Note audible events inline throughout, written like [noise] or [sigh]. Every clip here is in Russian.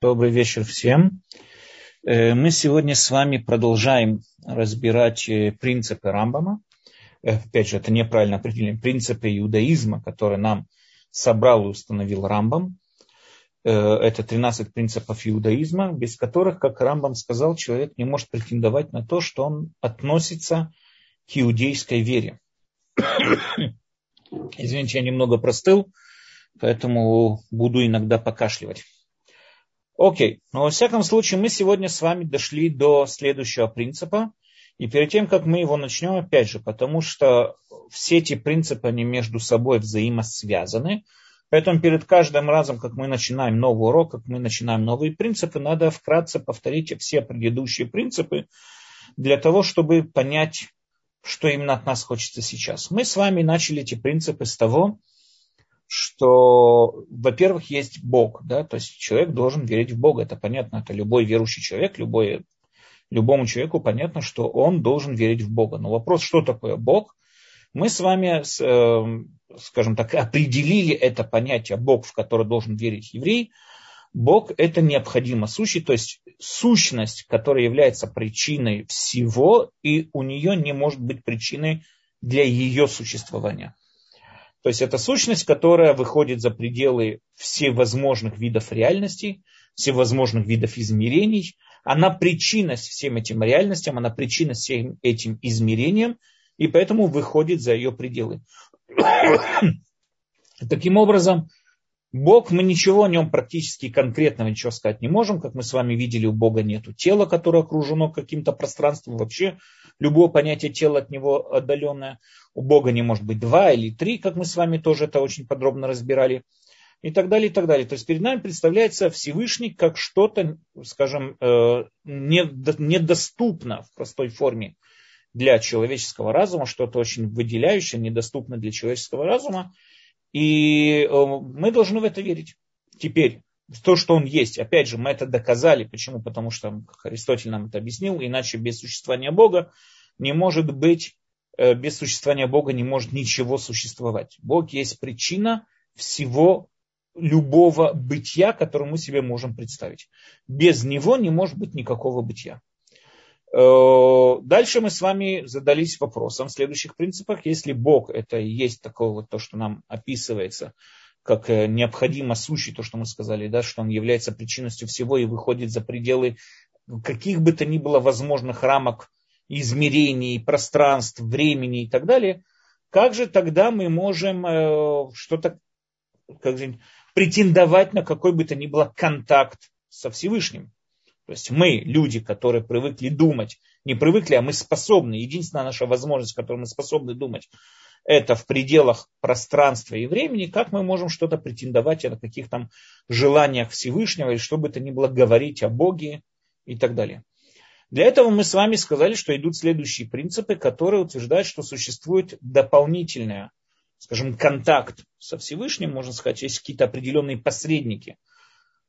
Добрый вечер всем. Э, мы сегодня с вами продолжаем разбирать э, принципы Рамбама. Э, опять же, это неправильно определение. Принципы иудаизма, которые нам собрал и установил Рамбам. Это 13 принципов иудаизма, без которых, как Рамбам сказал, человек не может претендовать на то, что он относится к иудейской вере. [coughs] Извините, я немного простыл, поэтому буду иногда покашливать. Окей, но во всяком случае мы сегодня с вами дошли до следующего принципа. И перед тем, как мы его начнем, опять же, потому что все эти принципы, они между собой взаимосвязаны. Поэтому перед каждым разом, как мы начинаем новый урок, как мы начинаем новые принципы, надо вкратце повторить все предыдущие принципы для того, чтобы понять, что именно от нас хочется сейчас. Мы с вами начали эти принципы с того, что, во-первых, есть Бог, да, то есть человек должен верить в Бога, это понятно, это любой верующий человек, любой, любому человеку понятно, что он должен верить в Бога. Но вопрос, что такое Бог, мы с вами, э, скажем так, определили это понятие Бог, в которое должен верить еврей. Бог – это необходимо сущий, то есть сущность, которая является причиной всего, и у нее не может быть причиной для ее существования. То есть это сущность, которая выходит за пределы всевозможных видов реальностей, всевозможных видов измерений. Она причинность всем этим реальностям, она причинность всем этим измерениям, и поэтому выходит за ее пределы. [coughs] Таким образом, Бог, мы ничего о нем практически конкретного ничего сказать не можем. Как мы с вами видели, у Бога нет тела, которое окружено каким-то пространством. Вообще любое понятие тела от него отдаленное. У Бога не может быть два или три, как мы с вами тоже это очень подробно разбирали. И так далее, и так далее. То есть перед нами представляется Всевышний как что-то, скажем, э, недоступно в простой форме для человеческого разума, что-то очень выделяющее, недоступно для человеческого разума. И э, мы должны в это верить. Теперь, то, что он есть, опять же, мы это доказали. Почему? Потому что Аристотель нам это объяснил, иначе без существования Бога не может быть, э, без существования Бога не может ничего существовать. Бог есть причина всего любого бытия, которое мы себе можем представить. Без него не может быть никакого бытия. Э, дальше мы с вами задались вопросом в следующих принципах. Если Бог это и есть такое вот то, что нам описывается, как э, необходимо сущий, то, что мы сказали, да, что он является причинностью всего и выходит за пределы каких бы то ни было возможных рамок измерений, пространств, времени и так далее, как же тогда мы можем э, что-то как же, претендовать на какой бы то ни было контакт со Всевышним? То есть мы, люди, которые привыкли думать, не привыкли, а мы способны, единственная наша возможность, которой мы способны думать, это в пределах пространства и времени, как мы можем что-то претендовать о каких то желаниях Всевышнего, или что бы то ни было говорить о Боге и так далее. Для этого мы с вами сказали, что идут следующие принципы, которые утверждают, что существует дополнительная, скажем, контакт со Всевышним, можно сказать, есть какие-то определенные посредники –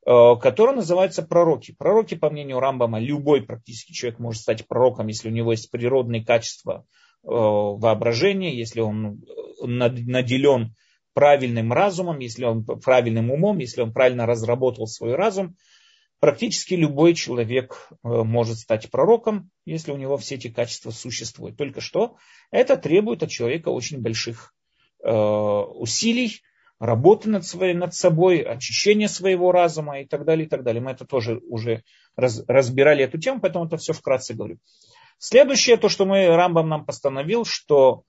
Э, которые называются пророки. Пророки, по мнению Рамбама, любой практически человек может стать пророком, если у него есть природные качества э, воображения, если он э, наделен правильным разумом, если он правильным умом, если он правильно разработал свой разум. Практически любой человек может стать пророком, если у него все эти качества существуют. Только что это требует от человека очень больших усилий, работы над, своей, над собой, очищение своего разума и так далее, и так далее. Мы это тоже уже раз, разбирали эту тему, поэтому это все вкратце говорю. Следующее, то, что мы, Рамбам нам постановил, что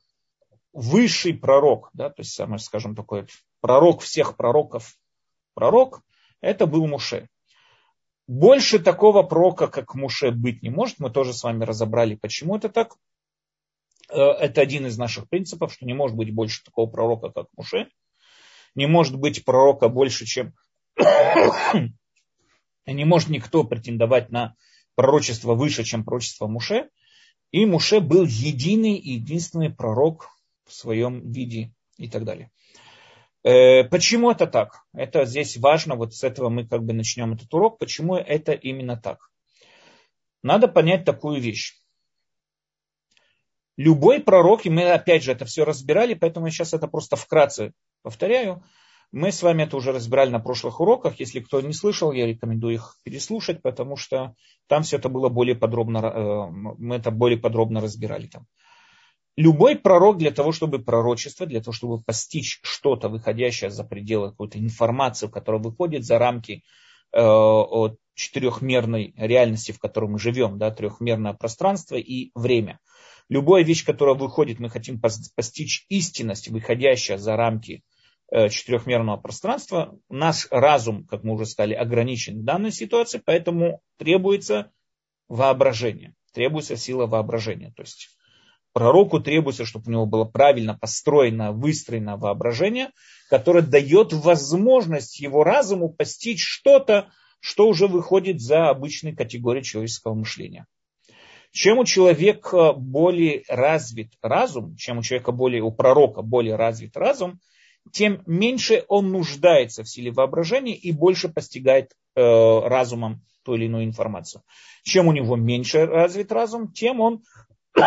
высший пророк, да, то есть, самый, скажем, такой пророк всех пророков, пророк, это был Муше. Больше такого пророка, как Муше, быть не может. Мы тоже с вами разобрали, почему это так. Э, это один из наших принципов, что не может быть больше такого пророка, как Муше не может быть пророка больше, чем... [coughs] не может никто претендовать на пророчество выше, чем пророчество Муше. И Муше был единый и единственный пророк в своем виде и так далее. Э, почему это так? Это здесь важно, вот с этого мы как бы начнем этот урок. Почему это именно так? Надо понять такую вещь. Любой пророк, и мы опять же это все разбирали, поэтому я сейчас это просто вкратце повторяю, Мы с вами это уже разбирали на прошлых уроках. Если кто не слышал, я рекомендую их переслушать, потому что там все это было более подробно, э, мы это более подробно разбирали там. Любой пророк для того, чтобы пророчество, для того, чтобы постичь что-то, выходящее за пределы какой-то информации, которая выходит за рамки э, четырехмерной реальности, в которой мы живем, да, трехмерное пространство и время. Любая вещь, которая выходит, мы хотим постичь истинность, выходящая за рамки Э, четырехмерного пространства. Наш разум, как мы уже сказали, ограничен в данной ситуации, поэтому требуется воображение, требуется сила воображения. То есть пророку требуется, чтобы у него было правильно построено, выстроено воображение, которое дает возможность его разуму постичь что-то, что уже выходит за обычные категории человеческого мышления. Чем у человека более развит разум, чем у человека более, у пророка более развит разум, тем меньше он нуждается в силе воображения и больше постигает э, разумом ту или иную информацию. Чем у него меньше развит разум, тем он, [coughs]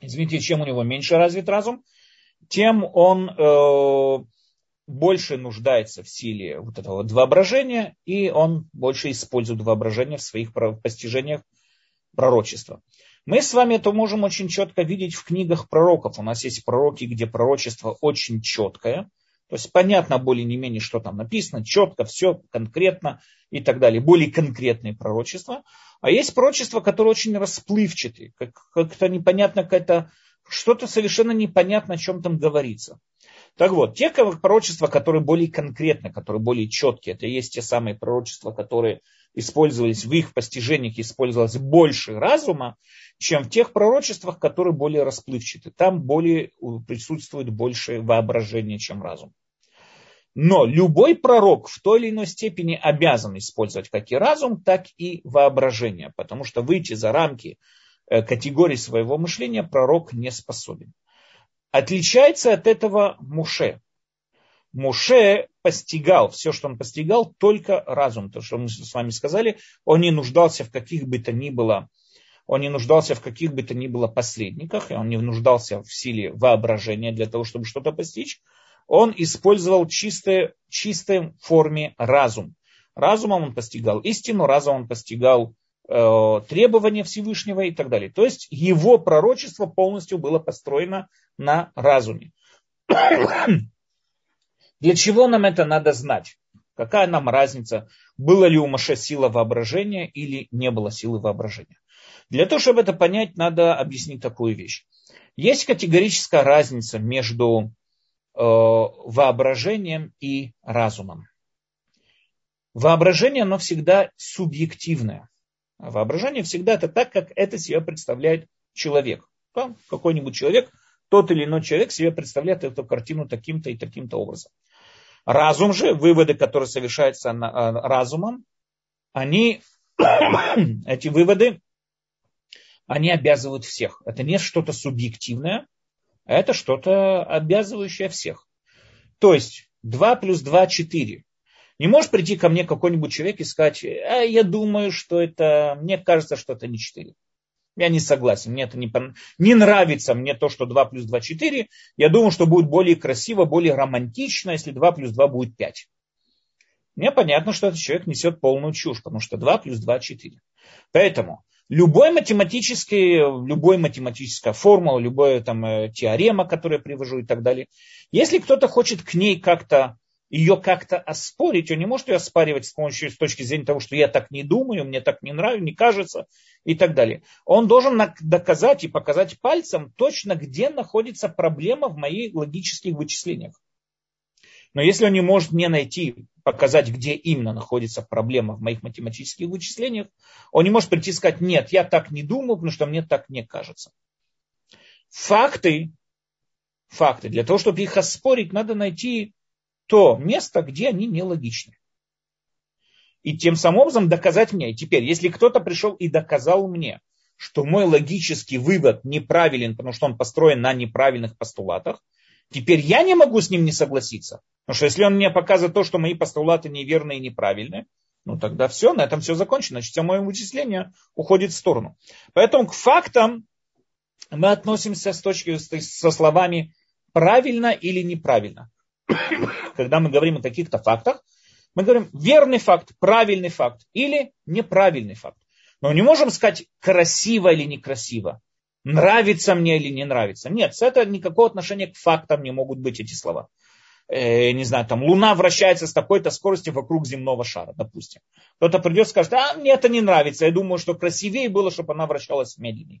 извините, чем у него меньше развит разум, тем он э, больше нуждается в силе вот этого воображения, и он больше использует воображение в своих постижениях пророчества. Мы с вами это можем очень четко видеть в книгах пророков. У нас есть пророки, где пророчество очень четкое. То есть понятно более не менее, что там написано, четко, все конкретно и так далее. Более конкретные пророчества. А есть пророчества, которые очень расплывчатые. Как, как-то непонятно, какая-то, что-то совершенно непонятно, о чем там говорится. Так вот, те пророчества, которые более конкретны, которые более четкие, это и есть те самые пророчества, которые использовались в их постижениях, использовалось больше разума, чем в тех пророчествах, которые более расплывчаты. Там более присутствует больше воображения, чем разум. Но любой пророк в той или иной степени обязан использовать как и разум, так и воображение, потому что выйти за рамки э, категории своего мышления пророк не способен. Отличается от этого Муше. Муше постигал, все, что он постигал, только разум. То, что мы с вами сказали, он не нуждался в каких бы то ни было, он не нуждался в каких бы то ни было посредниках, и он не нуждался в силе воображения для того, чтобы что-то постичь. Он использовал чистой, чистой форме разум. Разумом он постигал истину, разумом он постигал требования Всевышнего и так далее. То есть его пророчество полностью было построено на разуме. [coughs] Для чего нам это надо знать? Какая нам разница, было ли у Маше сила воображения или не было силы воображения? Для того, чтобы это понять, надо объяснить такую вещь. Есть категорическая разница между э, воображением и разумом. Воображение, оно всегда субъективное. Воображение всегда это так, как это себе представляет человек. Какой-нибудь человек, тот или иной человек себе представляет эту картину таким-то и таким-то образом. Разум же, выводы, которые совершаются э, разумом, они, [coughs] эти выводы, они обязывают всех. Это не что-то субъективное, а это что-то обязывающее всех. То есть 2 плюс 2 – 4. Не может прийти ко мне какой-нибудь человек и сказать, а я думаю, что это, мне кажется, что это не 4. Я не согласен, мне это не, не нравится, мне то, что 2 плюс 2 4. Я думаю, что будет более красиво, более романтично, если 2 плюс 2 будет 5. Мне понятно, что этот человек несет полную чушь, потому что 2 плюс 2 4. Поэтому любой математический, любой математическая формула, любая там э, теорема, которую я привожу и так далее, если кто-то хочет к ней как-то ее как-то оспорить, он не может ее оспаривать с помощью, с точки зрения того, что я так не думаю, мне так не нравится, не кажется и так далее. Он должен доказать и показать пальцем точно, где находится проблема в моих логических вычислениях. Но если он не может мне найти, показать, где именно находится проблема в моих математических вычислениях, он не может прийти и сказать, нет, я так не думаю, потому что мне так не кажется. Факты, факты, для того, чтобы их оспорить, надо найти то место, где они нелогичны. И тем самым образом доказать мне. И теперь, если кто-то пришел и доказал мне, что мой логический вывод неправилен, потому что он построен на неправильных постулатах, теперь я не могу с ним не согласиться. Потому что если он мне показывает то, что мои постулаты неверные и неправильные, ну тогда все, на этом все закончено. Значит, все мое вычисление уходит в сторону. Поэтому к фактам мы относимся с точки, со словами правильно или неправильно. Когда мы говорим о каких-то фактах, мы говорим верный факт, правильный факт или неправильный факт. Но не можем сказать красиво или некрасиво, нравится мне или не нравится. Нет, с этого никакого отношения к фактам не могут быть эти слова. Э, не знаю, там Луна вращается с такой-то скоростью вокруг земного шара, допустим. Кто-то придет и скажет, а мне это не нравится, я думаю, что красивее было, чтобы она вращалась медленнее.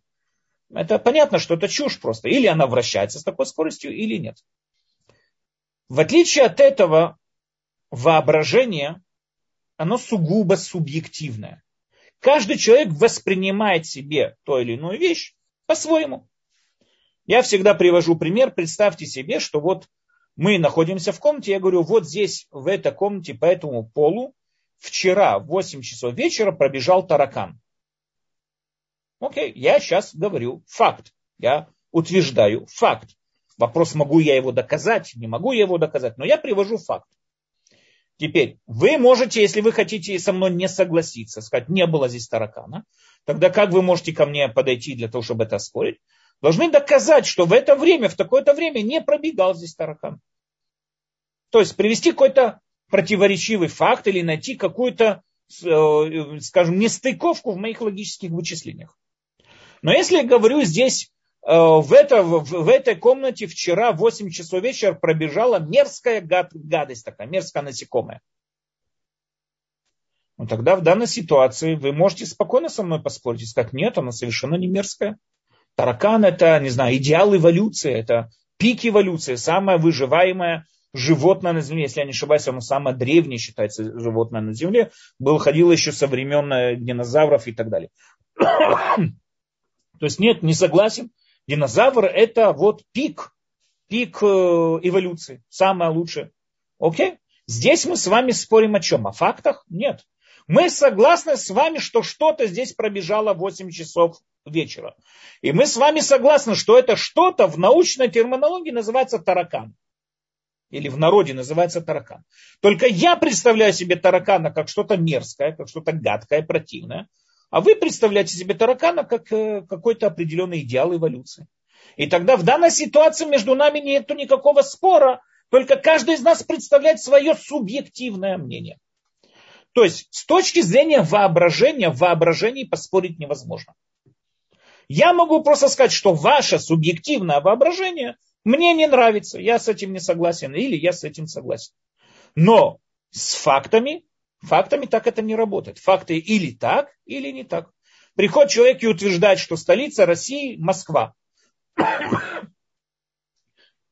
Это понятно, что это чушь просто. Или она вращается с такой скоростью, или нет. В отличие от этого, воображение, оно сугубо субъективное. Каждый человек воспринимает себе ту или иную вещь по-своему. Я всегда привожу пример. Представьте себе, что вот мы находимся в комнате, я говорю, вот здесь, в этой комнате, по этому полу, вчера в 8 часов вечера пробежал таракан. Окей, я сейчас говорю факт. Я утверждаю факт. Вопрос, могу я его доказать, не могу я его доказать, но я привожу факт. Теперь, вы можете, если вы хотите со мной не согласиться, сказать, не было здесь таракана, тогда как вы можете ко мне подойти для того, чтобы это оспорить? Должны доказать, что в это время, в такое-то время не пробегал здесь таракан. То есть привести какой-то противоречивый факт или найти какую-то, э, скажем, нестыковку в моих логических вычислениях. Но если я говорю здесь, в, это, в, этой комнате вчера в 8 часов вечера пробежала мерзкая гад, гадость такая, мерзкая насекомая. Ну тогда в данной ситуации вы можете спокойно со мной поспорить и сказать, нет, она совершенно не мерзкая. Таракан это, не знаю, идеал эволюции, это пик эволюции, самое выживаемое животное на Земле, если я не ошибаюсь, оно самое древнее считается животное на Земле, был, ходило еще со времен э, динозавров и так далее. [coughs] То есть нет, не согласен. Динозавр это вот пик, пик э, эволюции, самое лучшее. Окей? Здесь мы с вами спорим о чем? О фактах? Нет. Мы согласны с вами, что что-то здесь пробежало 8 часов вечера. И мы с вами согласны, что это что-то в научной терминологии называется таракан. Или в народе называется таракан. Только я представляю себе таракана как что-то мерзкое, как что-то гадкое, противное. А вы представляете себе таракана как э, какой-то определенный идеал эволюции. И тогда в данной ситуации между нами нет никакого спора, только каждый из нас представляет свое субъективное мнение. То есть с точки зрения воображения, в воображении поспорить невозможно. Я могу просто сказать, что ваше субъективное воображение мне не нравится, я с этим не согласен, или я с этим согласен. Но с фактами Фактами так это не работает. Факты или так, или не так. Приходит человек и утверждает, что столица России Москва. [coughs]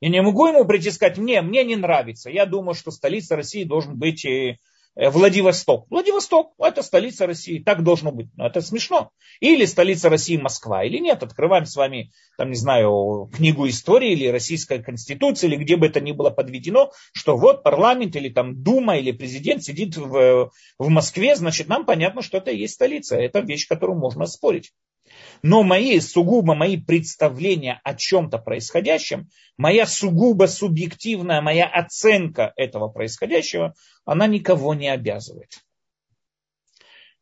Я не могу ему прийти сказать, мне, мне не нравится. Я думаю, что столица России должен быть Э, Владивосток. Владивосток – это столица России, так должно быть. Но это смешно. Или столица России Москва, или нет. Открываем с вами, там, не знаю, книгу истории или Российская Конституция, или где бы это ни было подведено, что вот парламент или там Дума или президент сидит в, в Москве, значит, нам понятно, что это и есть столица. Это вещь, которую можно спорить. Но мои, сугубо мои представления о чем-то происходящем, моя сугубо субъективная, моя оценка этого происходящего, она никого не обязывает.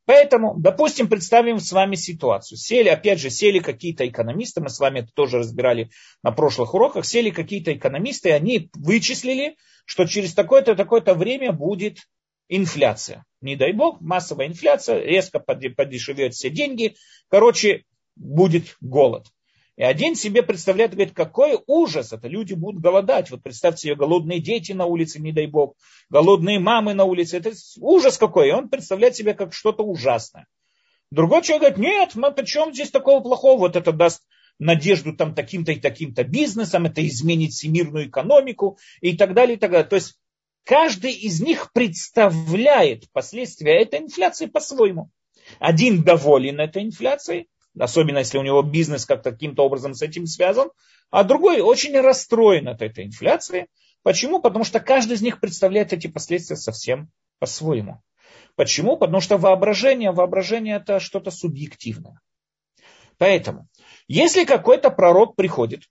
Поэтому, допустим, представим с вами ситуацию. Сели, опять же, сели какие-то экономисты, мы с вами это тоже разбирали на прошлых уроках, сели какие-то экономисты, и они вычислили, что через такое-то такое-то время будет инфляция. Не дай бог, массовая инфляция, резко подешевеют все деньги. Короче, будет голод. И один себе представляет, говорит, какой ужас, это люди будут голодать. Вот представьте себе голодные дети на улице, не дай бог, голодные мамы на улице, это ужас какой. И он представляет себе как что-то ужасное. Другой человек говорит, нет, ну почем здесь такого плохого, вот это даст надежду там таким-то и таким-то бизнесом, это изменит всемирную экономику и так далее, и так далее. То есть каждый из них представляет последствия этой инфляции по-своему. Один доволен этой инфляцией, особенно если у него бизнес как-то каким-то образом с этим связан, а другой очень расстроен от этой инфляции. Почему? Потому что каждый из них представляет эти последствия совсем по-своему. Почему? Потому что воображение, воображение это что-то субъективное. Поэтому, если какой-то пророк приходит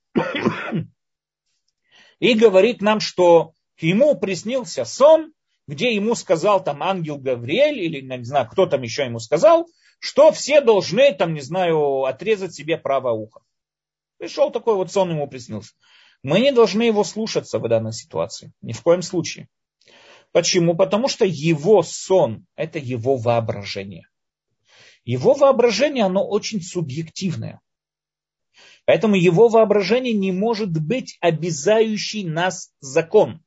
и говорит нам, что ему приснился сон, где ему сказал там ангел Гавриэль, или не знаю, кто там еще ему сказал, что все должны, там, не знаю, отрезать себе правое ухо. Пришел такой вот сон, ему приснился. Мы не должны его слушаться в данной ситуации. Ни в коем случае. Почему? Потому что его сон – это его воображение. Его воображение, оно очень субъективное. Поэтому его воображение не может быть обязающий нас закон.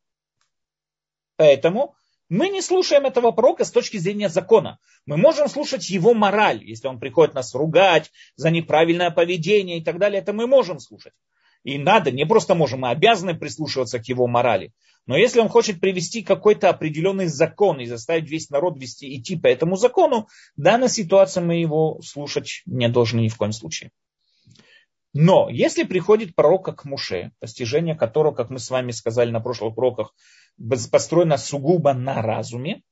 Поэтому мы не слушаем этого пророка с точки зрения закона. Мы можем слушать его мораль, если он приходит нас ругать за неправильное поведение и так далее, это мы можем слушать. И надо, не просто можем, мы обязаны прислушиваться к его морали. Но если он хочет привести какой-то определенный закон и заставить весь народ вести, идти по этому закону, в данной ситуации мы его слушать не должны ни в коем случае. Но если приходит пророк как Муше, постижение которого, как мы с вами сказали на прошлых уроках, построено сугубо на разуме,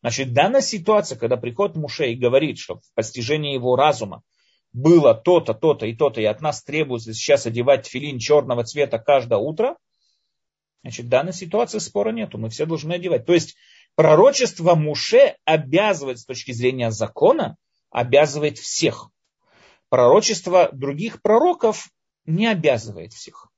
значит, данная ситуация, когда приходит Муше и говорит, что в постижении его разума было то-то, то-то и то-то, и от нас требуется сейчас одевать филин черного цвета каждое утро, значит, в данной ситуации спора нету, мы все должны одевать. То есть пророчество Муше обязывает с точки зрения закона, обязывает всех пророчество других пророков не обязывает всех.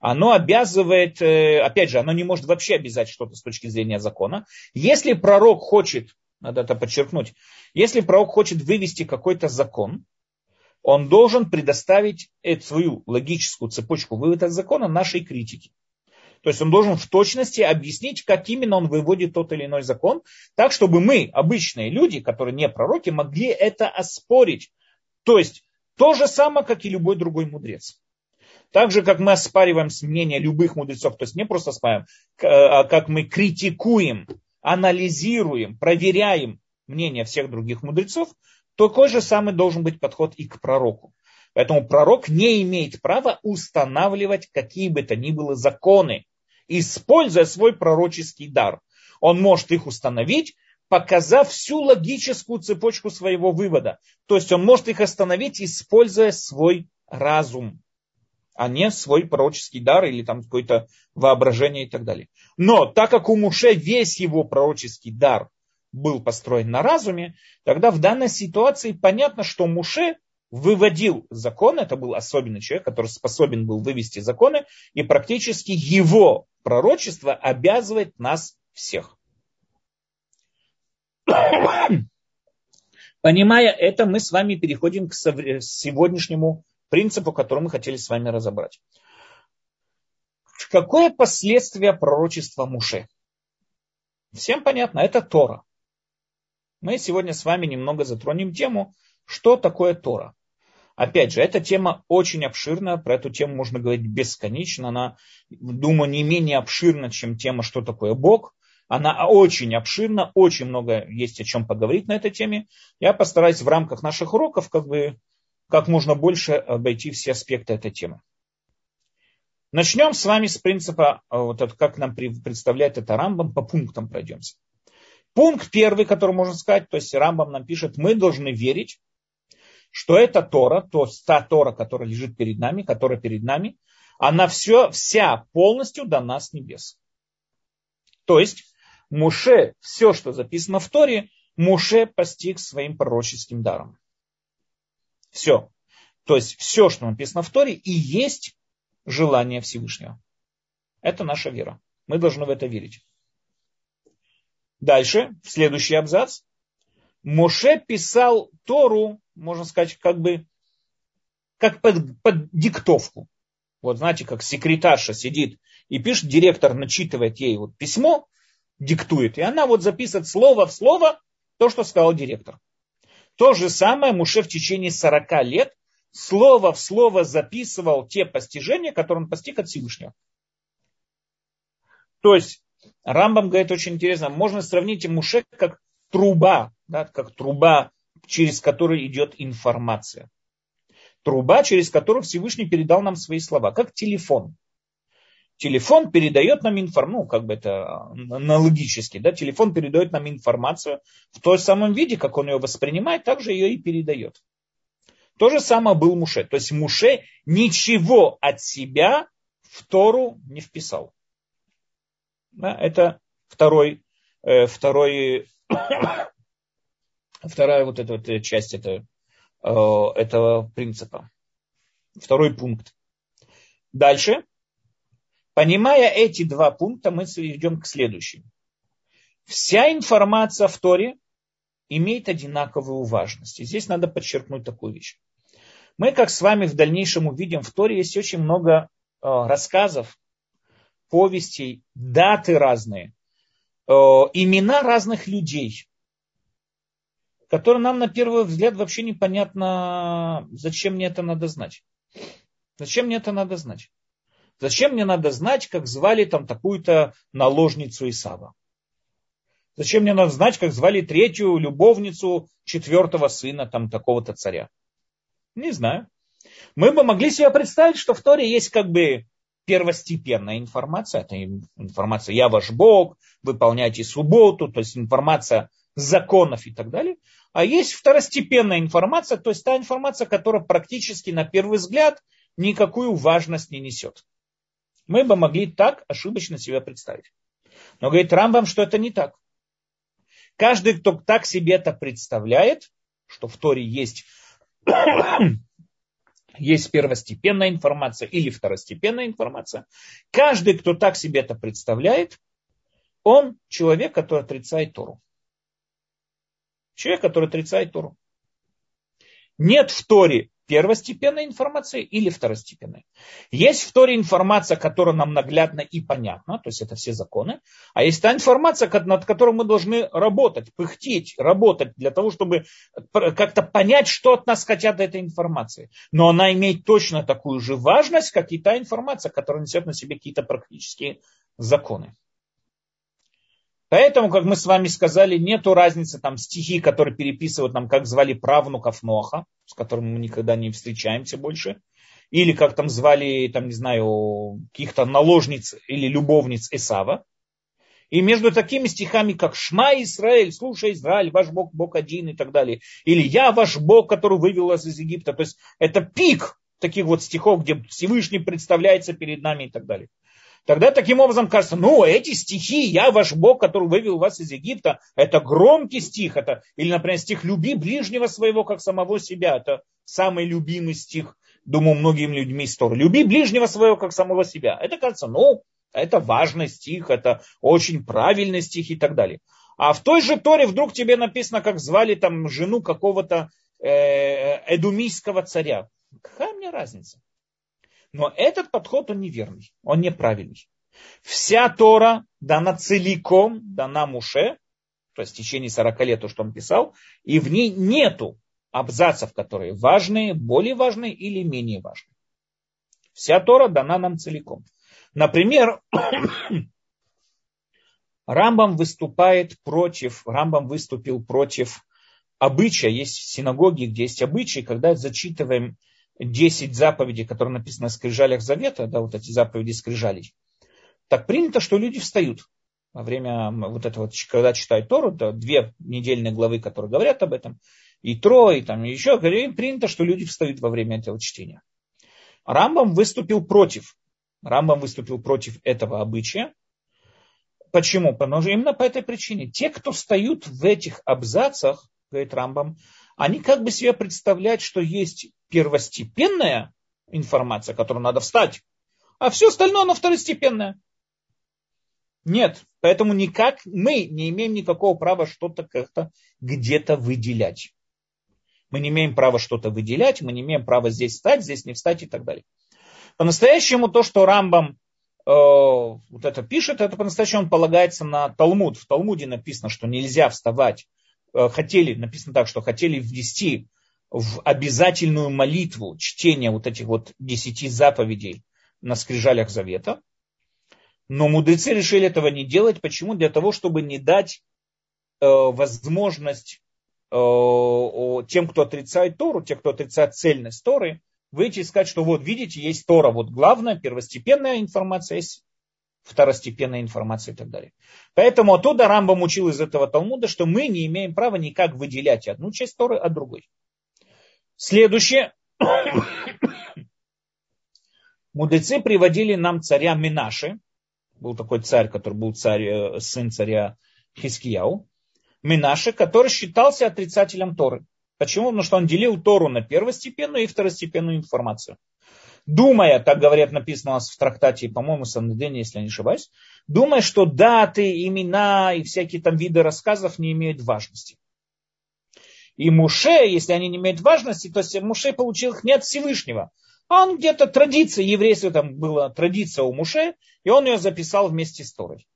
Оно обязывает, э, опять же, оно не может вообще обязать что-то с точки зрения закона. Если пророк хочет, надо это подчеркнуть, если пророк хочет вывести какой-то закон, он должен предоставить эту свою логическую цепочку вывода закона нашей критике. То есть он должен в точности объяснить, как именно он выводит тот или иной закон, так, чтобы мы, обычные люди, которые не пророки, могли это оспорить то есть то же самое, как и любой другой мудрец. Так же, как мы оспариваем мнение любых мудрецов, то есть не просто оспариваем, а как мы критикуем, анализируем, проверяем мнение всех других мудрецов, такой же самый должен быть подход и к пророку. Поэтому пророк не имеет права устанавливать какие бы то ни было законы, используя свой пророческий дар. Он может их установить, показав всю логическую цепочку своего вывода. То есть он может их остановить, используя свой разум, а не свой пророческий дар или там какое-то воображение и так далее. Но так как у Муше весь его пророческий дар был построен на разуме, тогда в данной ситуации понятно, что Муше выводил законы, это был особенный человек, который способен был вывести законы, и практически его пророчество обязывает нас всех. Понимая это, мы с вами переходим к сегодняшнему принципу, который мы хотели с вами разобрать. Какое последствие пророчества Муше? Всем понятно, это Тора. Мы сегодня с вами немного затронем тему, что такое Тора. Опять же, эта тема очень обширная, про эту тему можно говорить бесконечно. Она, думаю, не менее обширна, чем тема, что такое Бог. Она очень обширна, очень много есть о чем поговорить на этой теме. Я постараюсь в рамках наших уроков как бы как можно больше обойти все аспекты этой темы. Начнем с вами с принципа, э, вот это, как нам представляет это Рамбам, по пунктам пройдемся. Пункт первый, который можно сказать, то есть Рамбам нам пишет, мы должны верить, что эта Тора, то есть та Тора, которая лежит перед нами, которая перед нами, она все, вся полностью дана с небес. То есть Муше, все, что записано в Торе, Муше постиг своим пророческим даром. Все. То есть все, что написано в Торе, и есть желание Всевышнего. Это наша вера. Мы должны в это верить. Дальше, следующий абзац. Моше писал Тору, можно сказать, как бы как под, под диктовку. Вот знаете, как секретарша сидит и пишет, директор начитывает ей вот письмо, диктует. И она вот записывает слово в слово то, что сказал директор. То же самое Муше в течение 40 лет слово в слово записывал те постижения, которые он постиг от Всевышнего. То есть Рамбам говорит очень интересно, можно сравнить Муше как труба, да, как труба, через которую идет информация. Труба, через которую Всевышний передал нам свои слова, как телефон телефон передает нам информацию, ну, как бы это аналогически, да, телефон передает нам информацию в том самом виде, как он ее воспринимает, также ее и передает. То же самое был Муше. То есть Муше ничего от себя в Тору не вписал. Да, это второй, э, второй, [coughs] вторая вот эта вот часть это, э, этого принципа. Второй пункт. Дальше. Понимая эти два пункта, мы идем к следующему. Вся информация в Торе имеет одинаковую важность. И здесь надо подчеркнуть такую вещь. Мы, как с вами в дальнейшем увидим, в Торе есть очень много э, рассказов, повестей, даты разные, э, имена разных людей, которые нам на первый взгляд вообще непонятно, зачем мне это надо знать. Зачем мне это надо знать? Зачем мне надо знать, как звали там такую-то наложницу Исава? Зачем мне надо знать, как звали третью любовницу четвертого сына там такого-то царя? Не знаю. Мы бы могли себе представить, что в Торе есть как бы первостепенная информация. Это информация «Я ваш Бог», «Выполняйте субботу», то есть информация законов и так далее. А есть второстепенная информация, то есть та информация, которая практически на первый взгляд никакую важность не несет. Мы бы могли так ошибочно себе представить. Но говорит Рамбам, что это не так. Каждый, кто так себе это представляет, что в Торе есть [coughs] есть первостепенная информация или второстепенная информация. Каждый, кто так себе это представляет, он человек, который отрицает Тору. Человек, который отрицает Тору. Нет в Торе первостепенной информации или второстепенной. Есть в Торе информация, которая нам наглядна и понятна, то есть это все законы, а есть та информация, над которой мы должны работать, пыхтеть, работать для того, чтобы как-то понять, что от нас хотят этой информации. Но она имеет точно такую же важность, как и та информация, которая несет на себе какие-то практические законы. Поэтому, как мы с вами сказали, нету разницы там стихи, которые переписывают нам, как звали правнуков Ноха, с которыми мы никогда не встречаемся больше, или как там звали, там, не знаю, каких-то наложниц или любовниц Исава. И между такими стихами, как «Шма Израиль», «Слушай, Израиль, ваш Бог, Бог один» и так далее, или «Я ваш Бог, который вывел вас из Египта», то есть это пик таких вот стихов, где Всевышний представляется перед нами и так далее. Тогда таким образом кажется, ну, эти стихи, я ваш Бог, который вывел вас из Египта, это громкий стих, это, или, например, стих «люби ближнего своего, как самого себя», это самый любимый стих, думаю, многим людьми из Торы. «Люби ближнего своего, как самого себя». Это кажется, ну, это важный стих, это очень правильный стих и так далее. А в той же Торе вдруг тебе написано, как звали там жену какого-то э, эдумийского царя. Какая мне разница? Но этот подход, он неверный, он неправильный. Вся Тора дана целиком, дана Муше, то есть в течение 40 лет, то, что он писал, и в ней нету абзацев, которые важные, более важные или менее важные. Вся Тора дана нам целиком. Например, [coughs] Рамбам выступает против, Рамбам выступил против обычая. Есть синагоги, где есть обычаи, когда зачитываем 10 заповедей, которые написаны в скрижалях завета, да, вот эти заповеди скрижалей, так принято, что люди встают во время вот этого, когда читают Тору, да, две недельные главы, которые говорят об этом, и трое, и там еще, принято, что люди встают во время этого чтения. Рамбам выступил против. Рамбам выступил против этого обычая. Почему? Потому что именно по этой причине. Те, кто встают в этих абзацах, говорит Рамбам, они как бы себе представляют, что есть первостепенная информация, которую надо встать, а все остальное оно второстепенное. Нет, поэтому никак мы не имеем никакого права что-то как-то где-то выделять. Мы не имеем права что-то выделять, мы не имеем права здесь встать, здесь не встать и так далее. По-настоящему то, что Рамбам э, вот это пишет, это по-настоящему он полагается на Талмуд. В Талмуде написано, что нельзя вставать Э, хотели, написано так, что хотели ввести в обязательную молитву чтение вот этих вот десяти заповедей на скрижалях завета. Но мудрецы решили этого не делать. Почему? Для того, чтобы не дать э, возможность э, тем, кто отрицает Тору, тем, кто отрицает цельность Торы, выйти и сказать, что вот видите, есть Тора, вот главная, первостепенная информация, есть второстепенная информация и так далее. Поэтому оттуда Рамбам учил из этого Талмуда, что мы не имеем права никак выделять одну часть Торы от другой. Следующее. Мудрецы приводили нам царя Минаши. Был такой царь, который был царь, э, сын царя Хискияу. Минаши, который считался отрицателем Торы. Почему? Потому что он делил Тору на первостепенную и второстепенную информацию. думая, так говорят, написано у нас в трактате, по-моему, Санедене, если я не ошибаюсь, думая, что даты, имена и всякие там виды рассказов не имеют важности. И Муше, если они не имеют важности, то есть Муше получил их не от Всевышнего, а он где-то традиция, еврейство там была традиция у Муше, и он ее записал вместе с Торой.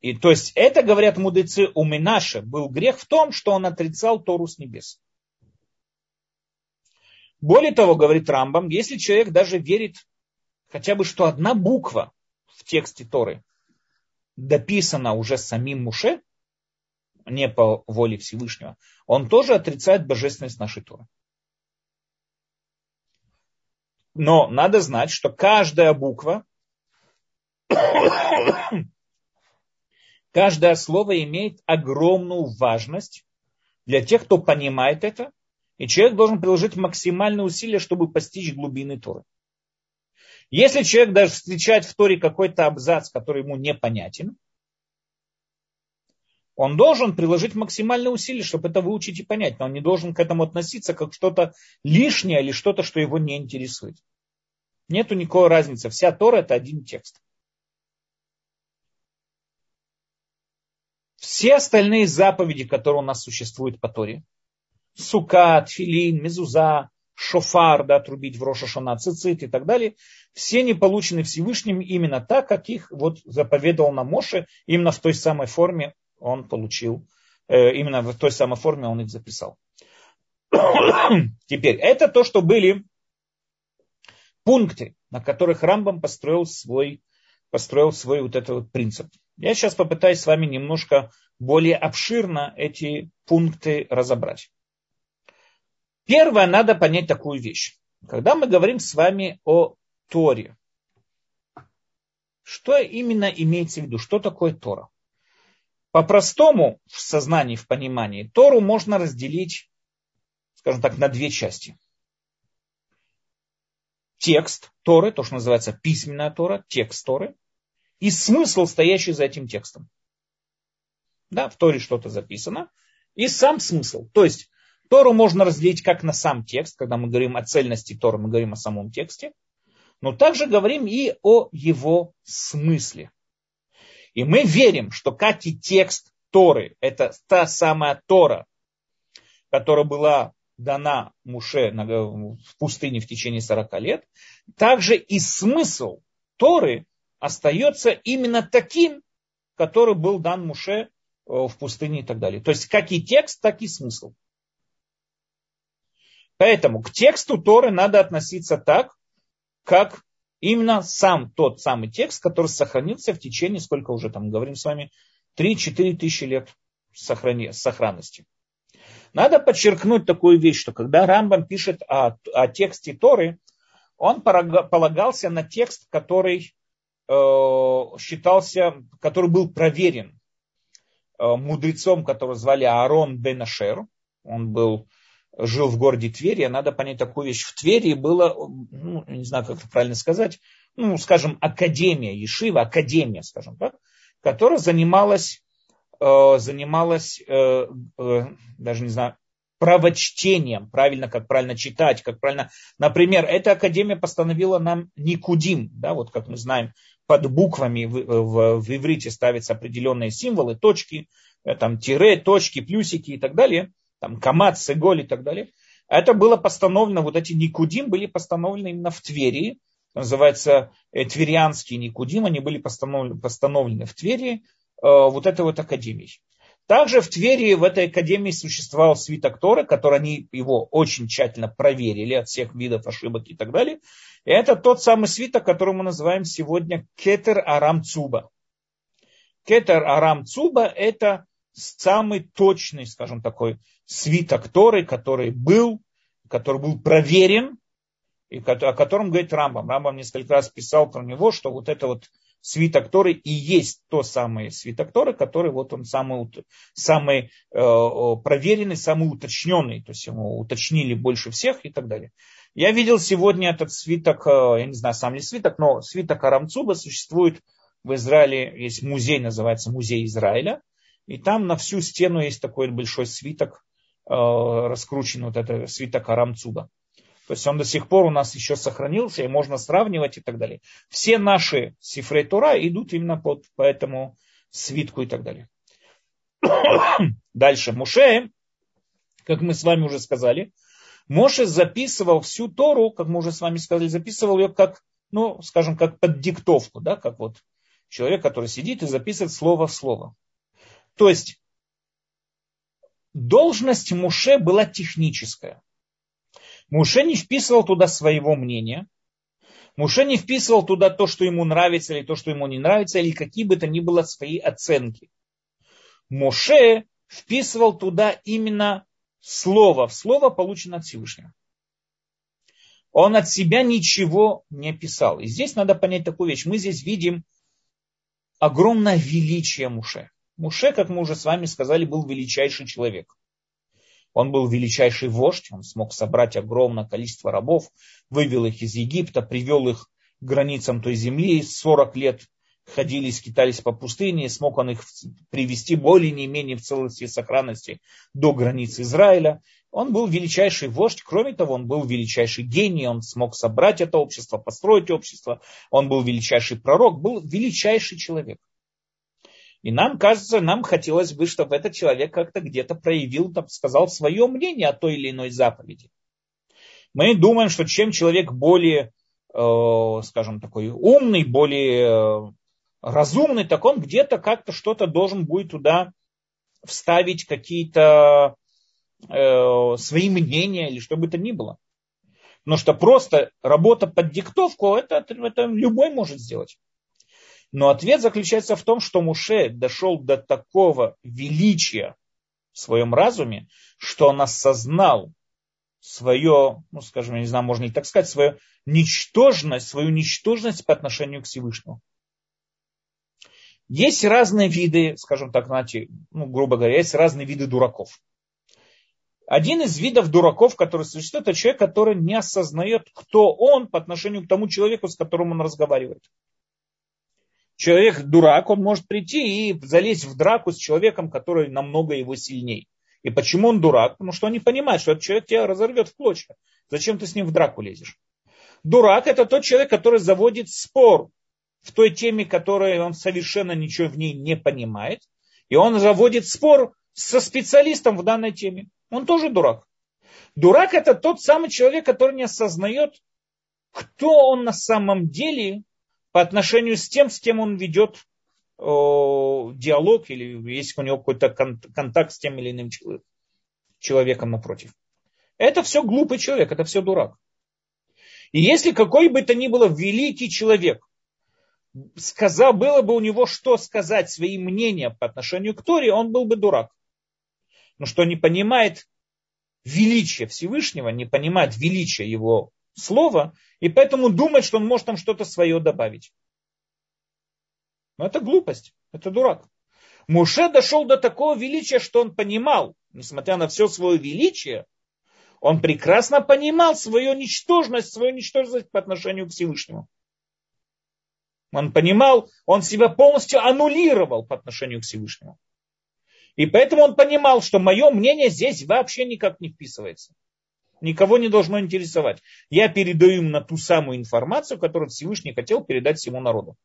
И то есть это, говорят мудрецы, у Минаше был грех в том, что он отрицал Тору с небес. Более того, говорит Рамбам, если человек даже верит хотя бы, что одна буква в тексте Торы дописана уже самим Муше, не по воле Всевышнего, он тоже отрицает божественность нашей Торы. Но надо знать, что каждая буква, [coughs] каждое слово имеет огромную важность для тех, кто понимает это, и человек должен приложить максимальные усилия, чтобы постичь глубины Торы. Если человек даже встречает в Торе какой-то абзац, который ему непонятен, он должен приложить максимальные усилия, чтобы это выучить и понять, но он не должен к этому относиться как что-то лишнее или что-то, что его не интересует. Нету никакой разницы. Вся Тора это один текст. Все остальные заповеди, которые у нас существуют по Торе, сука, филин, мезуза, шофар, да, трубить в Рошашана, цицит и так далее, все не получены Всевышним именно так, как их вот заповедовал на Моше, именно в той самой форме он получил, э, именно в той самой форме он их записал. Теперь, это то, что были пункты, на которых Рамбам построил свой, построил свой вот этот вот принцип. Я сейчас попытаюсь с вами немножко более обширно эти пункты разобрать. Первое, надо понять такую вещь. Когда мы говорим с вами о Торе, что именно имеется в виду? Что такое Тора? По-простому в сознании, в понимании, Тору можно разделить, скажем так, на две части. Текст Торы, то, что называется письменная Тора, текст Торы, и смысл, стоящий за этим текстом. Да, в Торе что-то записано, и сам смысл. То есть Тору можно разделить как на сам текст, когда мы говорим о цельности Торы, мы говорим о самом тексте, но также говорим и о его смысле. И мы верим, что как и текст Торы, это та самая Тора, которая была дана Муше в пустыне в течение 40 лет, также и смысл Торы остается именно таким, который был дан Муше э, в пустыне и так далее. То есть как и текст, так и смысл. Поэтому к тексту Торы надо относиться так, как Именно сам тот самый текст, который сохранился в течение, сколько уже там говорим с вами, 3-4 тысячи лет сохранности. Надо подчеркнуть такую вещь, что когда Рамбам пишет о, о тексте Торы, он полагался на текст, который э, считался, который был проверен э, мудрецом, которого звали Аарон бен Ашер. Он был жил в городе Твери, а надо понять такую вещь. В Твери было, ну, не знаю, как это правильно сказать, ну, скажем, академия, Ешива, академия, скажем так, которая занималась, э, занималась э, э, даже не знаю, правочтением, правильно, как правильно читать, как правильно. Например, эта академия постановила нам Никудим, да, вот как мы знаем, под буквами в, в, в иврите ставятся определенные символы, точки, там тире, точки, плюсики и так далее – там Камат, Сеголь и так далее. Это было постановлено, вот эти Никудим были постановлены именно в Твери, называется э, Тверианские Никудим, они были постановлены, постановлены в Твери, э, вот этой вот академией. Также в Твери в этой академии существовал свиток Торы, который они его очень тщательно проверили от всех видов ошибок и так далее. И это тот самый свиток, который мы называем сегодня Кетер Арам Цуба. Кетер Арам Цуба – это самый точный, скажем, такой свиток Торы, который был, который был проверен, и о котором говорит Рамбам. Рамбам несколько раз писал про него, что вот это вот свиток Торы и есть то самое свиток Торы, который вот он самый, самый э, проверенный, самый уточненный, то есть ему уточнили больше всех и так далее. Я видел сегодня этот свиток, э, я не знаю, сам ли свиток, но свиток Арамцуба существует в Израиле, есть музей, называется Музей Израиля, и там на всю стену есть такой большой свиток, э, раскрученный, вот это свиток Арамцуба. То есть он до сих пор у нас еще сохранился, и можно сравнивать и так далее. Все наши сифрей Тура идут именно под, по этому свитку и так далее. [coughs] Дальше. Муше, как мы с вами уже сказали, Моше записывал всю Тору, как мы уже с вами сказали, записывал ее как, ну, скажем, как под диктовку, да, как вот человек, который сидит и записывает слово в слово. То есть должность Муше была техническая. Муше не вписывал туда своего мнения. Муше не вписывал туда то, что ему нравится, или то, что ему не нравится, или какие бы то ни было свои оценки. Муше вписывал туда именно слово. Слово получено от Всевышнего. Он от себя ничего не писал. И здесь надо понять такую вещь. Мы здесь видим огромное величие Муше. Муше, как мы уже с вами сказали, был величайший человек. Он был величайший вождь, он смог собрать огромное количество рабов, вывел их из Египта, привел их к границам той земли, 40 лет ходили, скитались по пустыне, смог он их привести более не менее в целости и сохранности до границ Израиля. Он был величайший вождь, кроме того, он был величайший гений, он смог собрать это общество, построить общество, он был величайший пророк, был величайший человек. И нам кажется, нам хотелось бы, чтобы этот человек как-то где-то проявил, там, сказал свое мнение о той или иной заповеди. Мы думаем, что чем человек более, э, скажем, такой умный, более э, разумный, так он где-то как-то что-то должен будет туда вставить какие-то э, свои мнения или что бы то ни было. Потому что просто работа под диктовку, это, это любой может сделать. Но ответ заключается в том, что Муше дошел до такого величия в своем разуме, что он осознал свое, ну скажем, я не знаю, можно ли так сказать, свою ничтожность, свою ничтожность по отношению к Всевышнему. Есть разные виды, скажем так, знаете, ну, грубо говоря, есть разные виды дураков. Один из видов дураков, который существует, это человек, который не осознает, кто он по отношению к тому человеку, с которым он разговаривает человек дурак, он может прийти и залезть в драку с человеком, который намного его сильней. И почему он дурак? Потому что он не понимает, что этот человек тебя разорвет в клочья. Зачем ты с ним в драку лезешь? Дурак это тот человек, который заводит спор в той теме, которой он совершенно ничего в ней не понимает. И он заводит спор со специалистом в данной теме. Он тоже дурак. Дурак это тот самый человек, который не осознает, кто он на самом деле по отношению с тем, с кем он ведет диалог или есть у него какой-то контакт с тем или иным человеком напротив. Это все глупый человек, это все дурак. И если какой бы то ни было великий человек, сказал, было бы у него что сказать, свои мнения по отношению к Торе, он был бы дурак. Но что не понимает величие Всевышнего, не понимает величие его слова, и поэтому думает, что он может там что-то свое добавить. Но это глупость, это дурак. Муше дошел до такого величия, что он понимал, несмотря на все свое величие, он прекрасно понимал свою ничтожность, свою ничтожность по отношению к Всевышнему. Он понимал, он себя полностью аннулировал по отношению к Всевышнему. И поэтому он понимал, что мое мнение здесь вообще никак не вписывается никого не должно интересовать. Я передаю им на ту самую информацию, которую Всевышний хотел передать всему народу.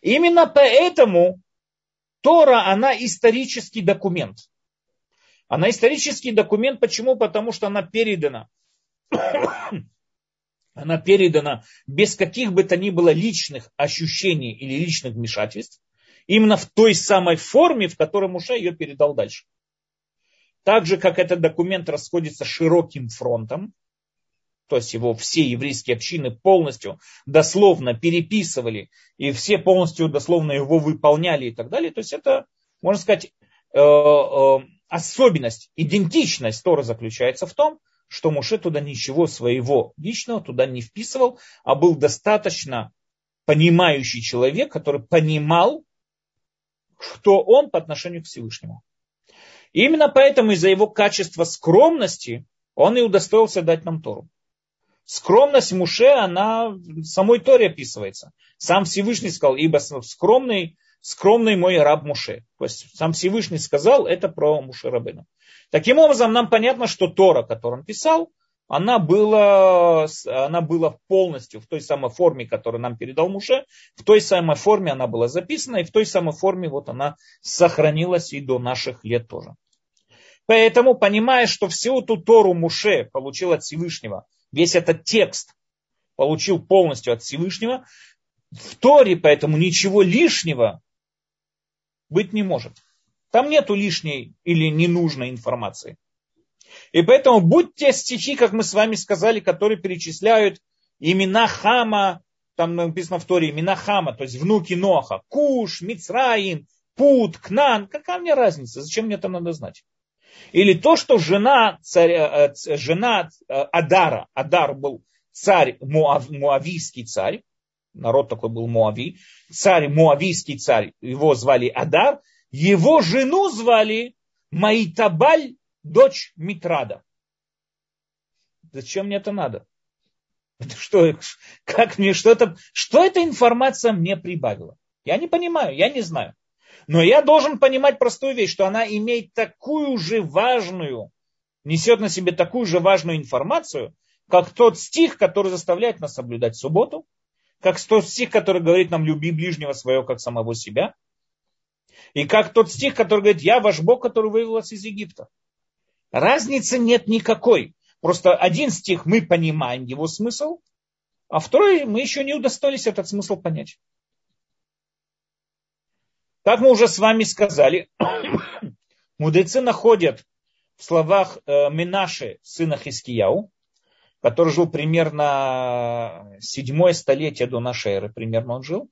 Именно поэтому Тора, она исторический документ. Она исторический документ, почему? Потому что она передана. [coughs] она передана без каких бы то ни было личных ощущений или личных вмешательств. Именно в той самой форме, в которой Муше ее передал дальше. Так же, как этот документ расходится широким фронтом, то есть его все еврейские общины полностью дословно переписывали, и все полностью дословно его выполняли и так далее. То есть это, можно сказать, э, э, особенность, идентичность Тора заключается в том, что Муше туда ничего своего личного туда не вписывал, а был достаточно понимающий человек, который понимал, что он по отношению к Всевышнему. И именно поэтому из-за его качества скромности он и удостоился дать нам Тору. Скромность Муше, она в самой Торе описывается. Сам Всевышний сказал, ибо скромный, скромный мой раб Муше. То есть сам Всевышний сказал это про Муше Рабына. Таким образом, нам понятно, что Тора, которую он писал, она была, она была полностью в той самой форме, которую нам передал Муше, в той самой форме она была записана, и в той самой форме вот она сохранилась и до наших лет тоже. Поэтому, понимая, что всю эту Тору Муше получил от Всевышнего, весь этот текст получил полностью от Всевышнего, в Торе поэтому ничего лишнего быть не может. Там нету лишней или ненужной информации. И поэтому будь те стихи, как мы с вами сказали, которые перечисляют имена Хама, там написано в Торе имена Хама, то есть внуки Ноха, Куш, Мицраин, Пут, Кнан, какая мне разница, зачем мне это надо знать? Или то, что жена, царя, э, жена э, Адара, Адар был царь, Муав, муавийский царь, народ такой был Муави, царь, муавийский царь, его звали Адар, его жену звали Маитабаль дочь Митрада. Зачем мне это надо? Что, как мне, что это, что эта информация мне прибавила? Я не понимаю, я не знаю. Но я должен понимать простую вещь, что она имеет такую же важную, несет на себе такую же важную информацию, как тот стих, который заставляет нас соблюдать субботу, как тот стих, который говорит нам люби ближнего своего, как самого себя, и как тот стих, который говорит, я ваш Бог, который вывел вас из Египта. Разницы нет никакой. Просто один стих мы понимаем его смысл, а второй мы еще не удостоились этот смысл понять. Как мы уже с вами сказали, [coughs] мудрецы находят в словах э, Минаши, сына Хискияу, который жил примерно седьмое столетие до нашей эры, примерно он жил,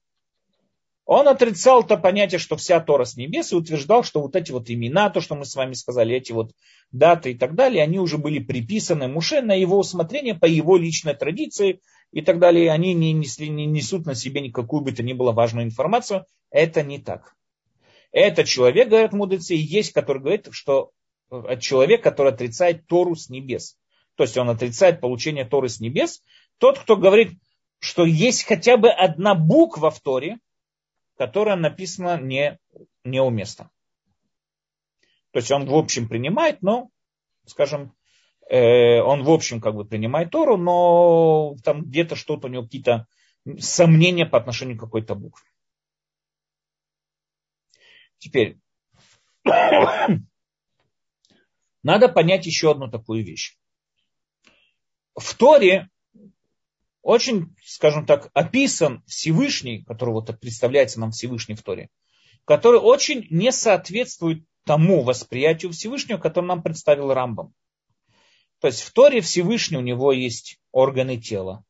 он отрицал то понятие, что вся Тора с небес, и утверждал, что вот эти вот имена, то, что мы с вами сказали, эти вот даты и так далее, они уже были приписаны Муше на его усмотрение по его личной традиции и так далее. И они не, несли, не несут на себе никакую бы то ни было важную информацию. Это не так. Это человек, говорят мудрецы, есть, который говорит, что человек, который отрицает Тору с небес. То есть он отрицает получение Торы с небес. Тот, кто говорит, что есть хотя бы одна буква в Торе, которая написана не, неуместно. То есть он в общем принимает, но, скажем, э, он в общем как бы принимает Тору, но там где-то что-то у него какие-то сомнения по отношению к какой-то букве. Теперь, [coughs] надо понять еще одну такую вещь. В Торе очень, скажем так, описан Всевышний, который вот представляется нам Всевышний в Торе, который очень не соответствует тому восприятию Всевышнего, которое нам представил Рамбам. То есть в Торе Всевышний у него есть органы тела.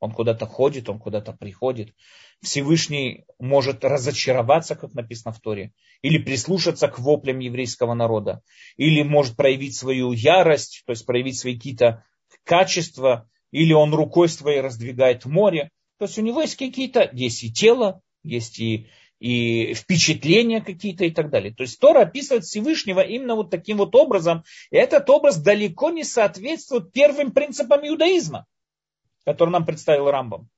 Он куда-то ходит, он куда-то приходит. Всевышний может разочароваться, как написано в Торе, или прислушаться к воплям еврейского народа, или может проявить свою ярость, то есть проявить свои какие-то качества, или он рукой своей раздвигает море. То есть у него есть какие-то, есть и тело, есть и, и впечатления какие-то и так далее. То есть Тора описывает Всевышнего именно вот таким вот образом. И этот образ далеко не соответствует первым принципам иудаизма, который нам представил Рамбам.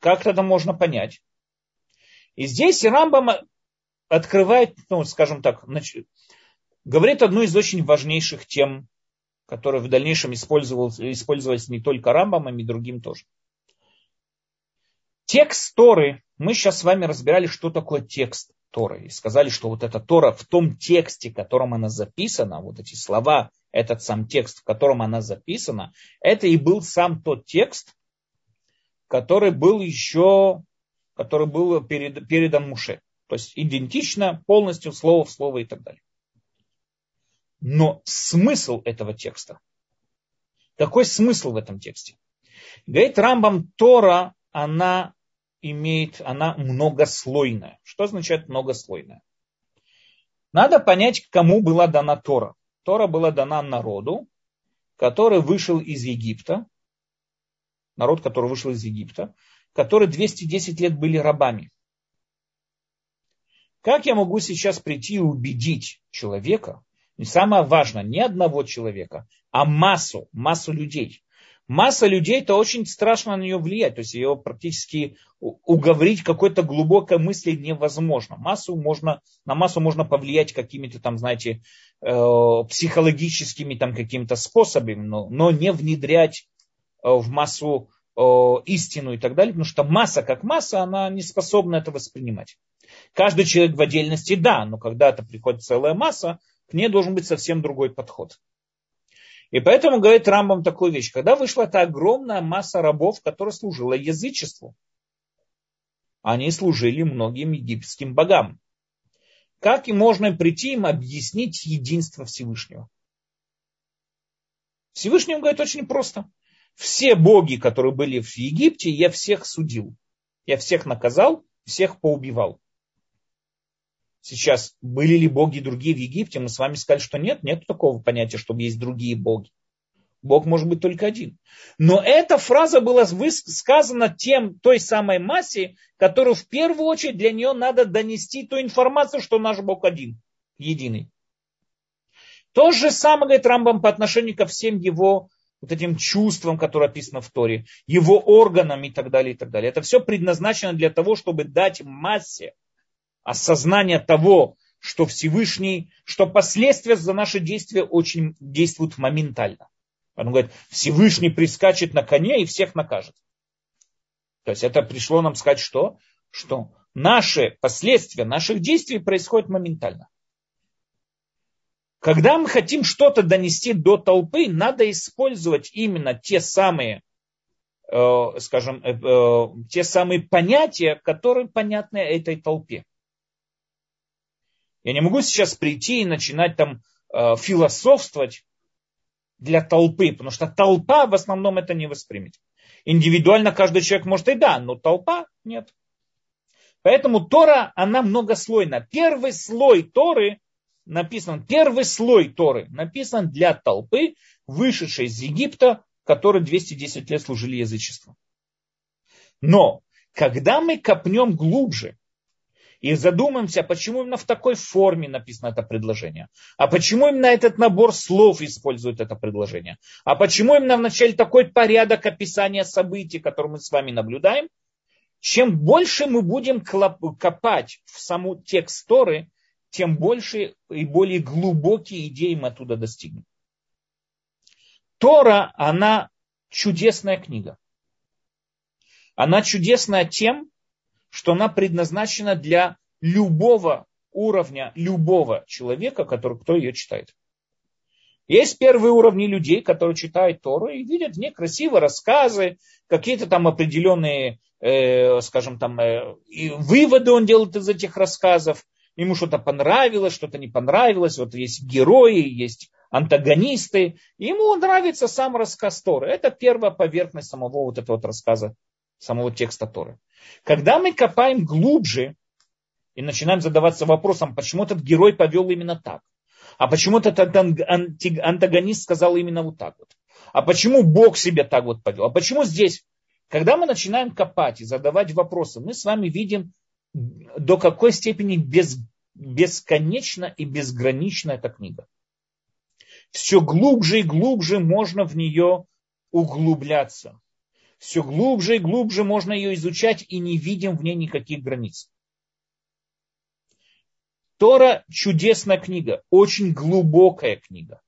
Как это можно понять? И здесь Рамбам открывает, ну, скажем так, говорит одну из очень важнейших тем который в дальнейшем использовался не только Рамбамом, и другим тоже. Текст Торы, мы сейчас с вами разбирали, что такое текст Торы. И сказали, что вот эта Тора в том тексте, в котором она записана, вот эти слова, этот сам текст, в котором она записана, это и был сам тот текст, который был еще, который был перед, передан Муше. То есть идентично, полностью слово в слово и так далее. Но смысл этого текста. Какой смысл в этом тексте? Говорит Рамбам, Тора, она имеет, она многослойная. Что означает многослойная? Надо понять, кому была дана Тора. Тора была дана народу, который вышел из Египта, народ, который вышел из Египта, который 210 лет были рабами. Как я могу сейчас прийти и убедить человека, и самое важное, не одного человека, а массу, массу людей. Масса людей, это очень страшно на нее влиять, то есть ее практически уговорить какой-то глубокой мысли невозможно. Массу можно, на массу можно повлиять какими-то там, знаете, э, психологическими там какими-то способами, но, но не внедрять э, в массу э, истину и так далее, потому что масса как масса, она не способна это воспринимать. Каждый человек в отдельности, да, но когда это приходит целая масса, к ней должен быть совсем другой подход. И поэтому говорит Рамбам такую вещь. Когда вышла эта огромная масса рабов, которая служила язычеству, они служили многим египетским богам. Как и можно прийти им объяснить единство Всевышнего? Всевышний говорит очень просто. Все боги, которые были в Египте, я всех судил. Я всех наказал, всех поубивал. Сейчас, были ли боги другие в Египте, мы с вами сказали, что нет, нет такого понятия, чтобы есть другие боги. Бог может быть только один. Но эта фраза была сказана тем, той самой массе, которую в первую очередь для нее надо донести ту информацию, что наш Бог один, единый. То же самое говорит Рамбам по отношению ко всем его вот этим чувствам, которые описаны в Торе, его органам и так далее, и так далее. Это все предназначено для того, чтобы дать массе осознание того, что Всевышний, что последствия за наши действия очень действуют моментально. Он говорит, Всевышний прискачет на коне и всех накажет. То есть это пришло нам сказать что? Что наши последствия наших действий происходят моментально. Когда мы хотим что-то донести до толпы, надо использовать именно те самые, э, скажем, э, э, те самые понятия, которые понятны этой толпе. Я не могу сейчас прийти и начинать там э, философствовать для толпы, потому что толпа в основном это не воспримет. Индивидуально каждый человек может и да, но толпа нет. Поэтому Тора, она многослойна. Первый слой Торы написан, первый слой Торы написан для толпы, вышедшей из Египта, которые 210 лет служили язычеству. Но когда мы копнем глубже и задумаемся, почему именно в такой форме написано это предложение. А почему именно этот набор слов использует это предложение. А почему именно вначале такой порядок описания событий, который мы с вами наблюдаем. Чем больше мы будем копать в саму текст Торы, тем больше и более глубокие идеи мы оттуда достигнем. Тора, она чудесная книга. Она чудесная тем, что она предназначена для любого уровня, любого человека, который, кто ее читает. Есть первые уровни людей, которые читают Тору и видят в ней красивые рассказы, какие-то там определенные, э, скажем там, э, выводы он делает из этих рассказов. Ему что-то понравилось, что-то не понравилось. Вот есть герои, есть антагонисты. Ему нравится сам рассказ Торы. Это первая поверхность самого вот этого вот рассказа, самого текста Торы. Когда мы копаем глубже и начинаем задаваться вопросом, почему этот герой повел именно так, а почему этот антагонист сказал именно вот так вот, а почему Бог себя так вот повел, а почему здесь, когда мы начинаем копать и задавать вопросы, мы с вами видим, до какой степени без, бесконечна и безгранична эта книга. Все глубже и глубже можно в нее углубляться все глубже и глубже можно ее изучать и не видим в ней никаких границ. Тора чудесная книга, очень глубокая книга.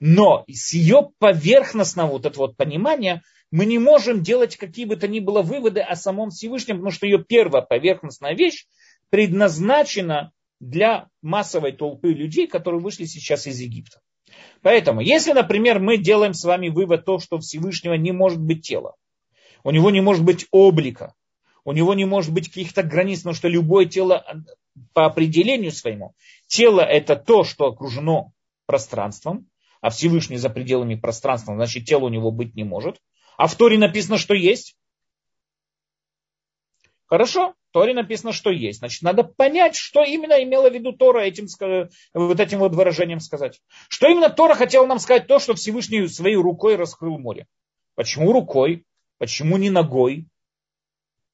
Но с ее поверхностного вот этого вот понимания мы не можем делать какие бы то ни было выводы о самом Всевышнем, потому что ее первая поверхностная вещь предназначена для массовой толпы людей, которые вышли сейчас из Египта. Поэтому, если, например, мы делаем с вами вывод то, что Всевышнего не может быть тела, у него не может быть облика, у него не может быть каких-то границ, потому что любое тело по определению своему, тело это то, что окружено пространством, а Всевышний за пределами пространства, значит тело у него быть не может. А в Торе написано, что есть. Хорошо, в Торе написано, что есть. Значит, надо понять, что именно имела в виду Тора этим, вот этим вот выражением сказать. Что именно Тора хотела нам сказать то, что Всевышний своей рукой раскрыл море. Почему рукой? Почему не ногой?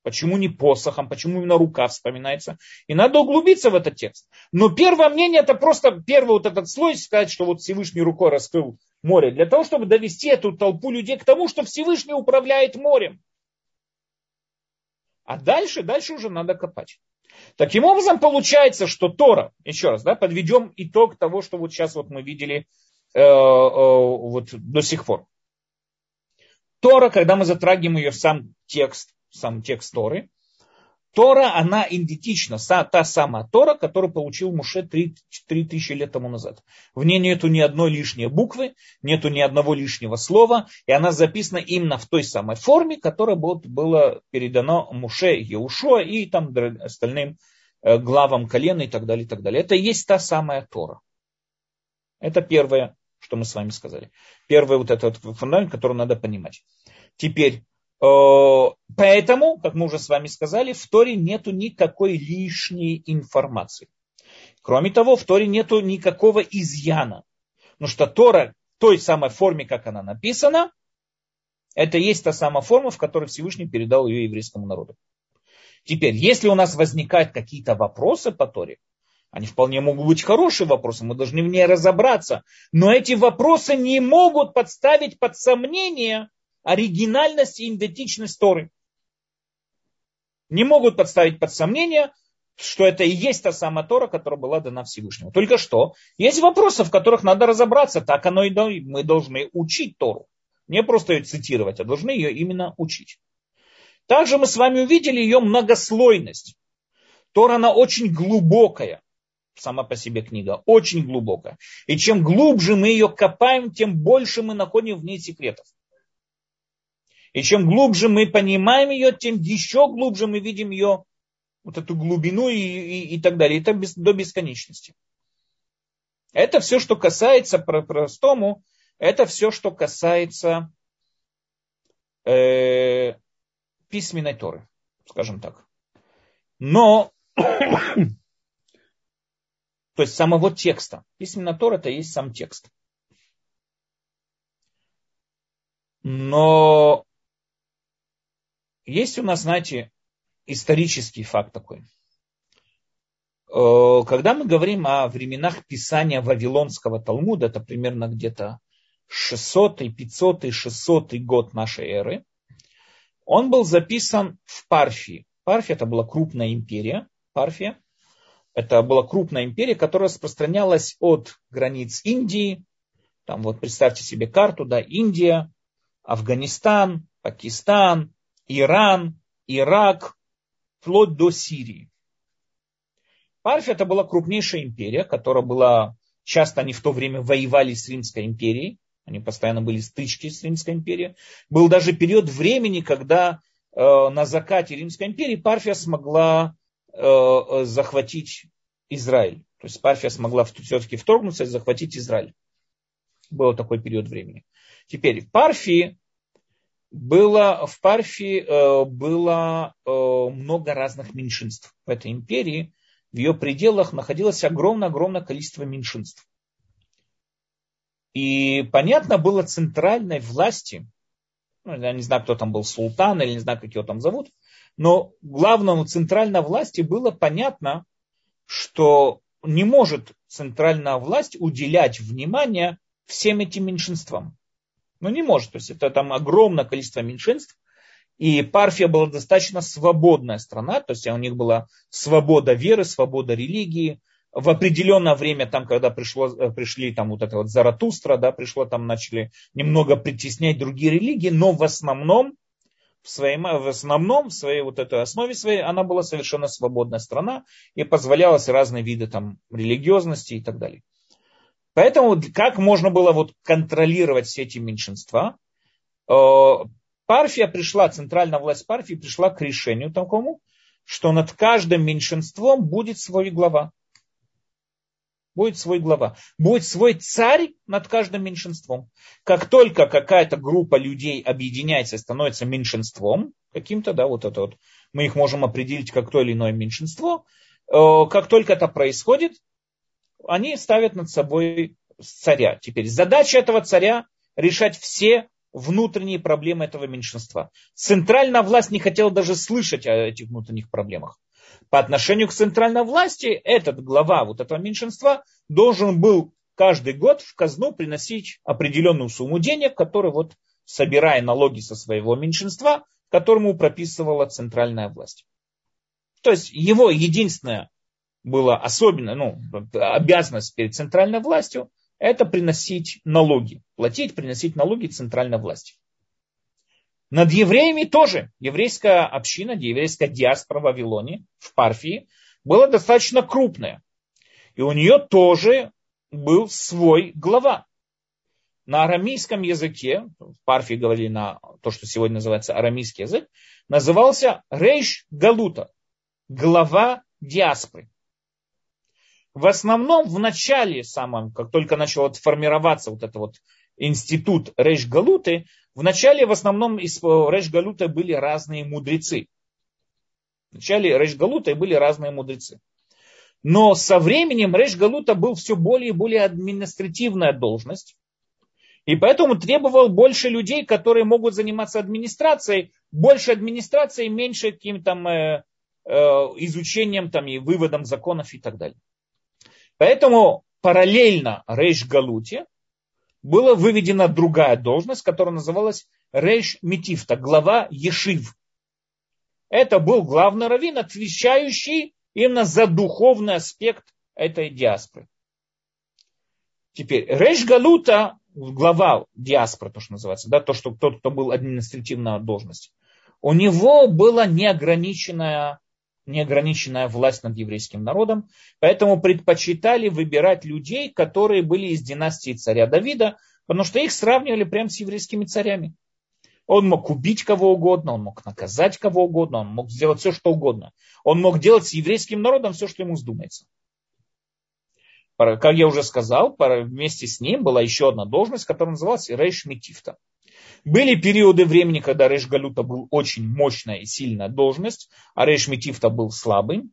Почему не посохом? Почему именно рука вспоминается? И надо углубиться в этот текст. Но первое мнение, это просто первый вот этот слой, сказать, что вот Всевышний рукой раскрыл море. Для того, чтобы довести эту толпу людей к тому, что Всевышний управляет морем. А дальше, дальше уже надо копать. Таким образом, получается, что Тора, еще раз, да, подведем итог того, что вот сейчас вот мы видели э, э, вот до сих пор. Тора, когда мы затрагиваем ее сам текст, сам текст Торы, Тора, она идентична, та самая Тора, которую получил Муше 3000 лет тому назад. В ней нету ни одной лишней буквы, нету ни одного лишнего слова, и она записана именно в той самой форме, которая была передана Муше, Еушуа и там остальным э, главам колена и так далее, и так далее. Это и есть та самая Тора. Это первое, что мы с вами сказали. Первый вот этот фундамент, который надо понимать. Теперь, Э, поэтому, как мы уже с вами сказали, в Торе нету никакой лишней информации. Кроме того, в Торе нету никакого изъяна. Потому что Тора в той самой форме, как она написана, это есть та самая форма, в которой Всевышний передал ее еврейскому народу. Теперь, если у нас возникают какие-то вопросы по Торе, они вполне могут быть хорошие вопросы, мы должны в ней разобраться. Но эти вопросы не могут подставить под сомнение оригинальность и идентичность Торы. Не могут подставить под сомнение, что это и есть та самая Тора, которая была дана Всевышнему. Только что есть вопросы, в которых надо разобраться. Так оно и мы должны учить Тору. Не просто ее цитировать, а должны ее именно учить. Также мы с вами увидели ее многослойность. Тора, она очень глубокая. Сама по себе книга. Очень глубокая. И чем глубже мы ее копаем, тем больше мы находим в ней секретов. И чем глубже мы понимаем ее, тем еще глубже мы видим ее, вот эту глубину и, и, и так далее. Это без, до бесконечности. Это все, что касается простому, это все, что касается э, письменной Торы, скажем так. Но, то есть самого текста. Письменная Тора это и есть сам текст. Но есть у нас, знаете, исторический факт такой. Э, когда мы говорим о временах писания Вавилонского Талмуда, это примерно где-то 600, 500, 600 год нашей эры, он был записан в Парфии. Парфия это была крупная империя. Парфия. Это была крупная империя, которая распространялась от границ Индии. Там вот представьте себе карту, да, Индия, Афганистан, Пакистан, Иран, Ирак, вплоть до Сирии. Парфия это была крупнейшая империя, которая была, часто они в то время воевали с Римской империей, они постоянно были стычки с Римской империей. Был даже период времени, когда э, на закате Римской империи Парфия смогла захватить Израиль. То есть Парфия смогла все-таки вторгнуться и захватить Израиль. Был такой период времени. Теперь в Парфии было, в Парфии э, было э, много разных меньшинств. В этой империи, в ее пределах находилось огромное-огромное количество меньшинств. И понятно было центральной власти, я не знаю, кто там был султан или не знаю, как его там зовут, но главному центральной власти было понятно, что не может центральная власть уделять внимание всем этим меньшинствам. Ну, не может. То есть это там огромное количество меньшинств. И Парфия была достаточно свободная страна, то есть у них была свобода веры, свобода религии. В определенное время, там, когда пришло, э, пришли там вот это вот Заратустра, да, пришло, там начали немного притеснять другие религии, но в основном, в, своем, в основном, в своей вот этой основе своей, она была совершенно свободная страна и позволялась разные виды там религиозности и так далее. Поэтому как можно было вот контролировать все эти меньшинства? Э, Парфия пришла, центральная власть Парфии пришла к решению такому, что над каждым меньшинством будет свой глава. Будет свой глава. Будет свой царь над каждым меньшинством. Как только какая-то группа людей объединяется становится меньшинством, каким-то, да, вот это вот, мы их можем определить как то или иное меньшинство, э, как только это происходит, они ставят над собой царя. Теперь задача этого царя решать все внутренние проблемы этого меньшинства. Центральная власть не хотела даже слышать о этих внутренних проблемах. По отношению к центральной власти этот глава вот этого меньшинства должен был каждый год в казну приносить определенную сумму денег, которую вот собирая налоги со своего меньшинства, которому прописывала центральная власть. То есть его единственная была особенная ну, обязанность перед центральной властью, это приносить налоги, платить, приносить налоги центральной власти. Над евреями тоже еврейская община, еврейская диаспора в Вавилоне, в Парфии, была достаточно крупная. И у нее тоже был свой глава. На арамейском языке, в Парфии говорили на то, что сегодня называется арамейский язык, назывался Рейш Галута, глава диаспоры. В основном в начале самом, как только начал вот формироваться вот этот вот институт Рейш Галуты, в начале в основном из Рейш Галуты были разные мудрецы. В начале Рейш Галуты были разные мудрецы. Но со временем Рейш Галута был все более и более административная должность. И поэтому требовал больше людей, которые могут заниматься администрацией, больше администрации, меньше каким там э, э, изучением там, и выводом законов и так далее. Поэтому параллельно Рейш Галуте была выведена другая должность, которая называлась Рейш Метифта, глава Ешив. Это был главный раввин, отвечающий именно за духовный аспект этой диаспоры. Теперь, Рейш Галута, глава диаспоры, то, что называется, да, то, что тот, кто был административная должность, у него была неограниченная, неограниченная власть над еврейским народом, поэтому предпочитали выбирать людей, которые были из династии царя Давида, потому что их сравнивали прямо с еврейскими царями. Он мог убить кого угодно, он мог наказать кого угодно, он мог сделать все, что угодно. Он мог делать с еврейским народом все, что ему вздумается. Как я уже сказал, вместе с ним была еще одна должность, которая называлась Рейш Метифта. Были периоды времени, когда Рейш Галюта был очень мощная и сильная должность, а Рейш Метифта был слабым.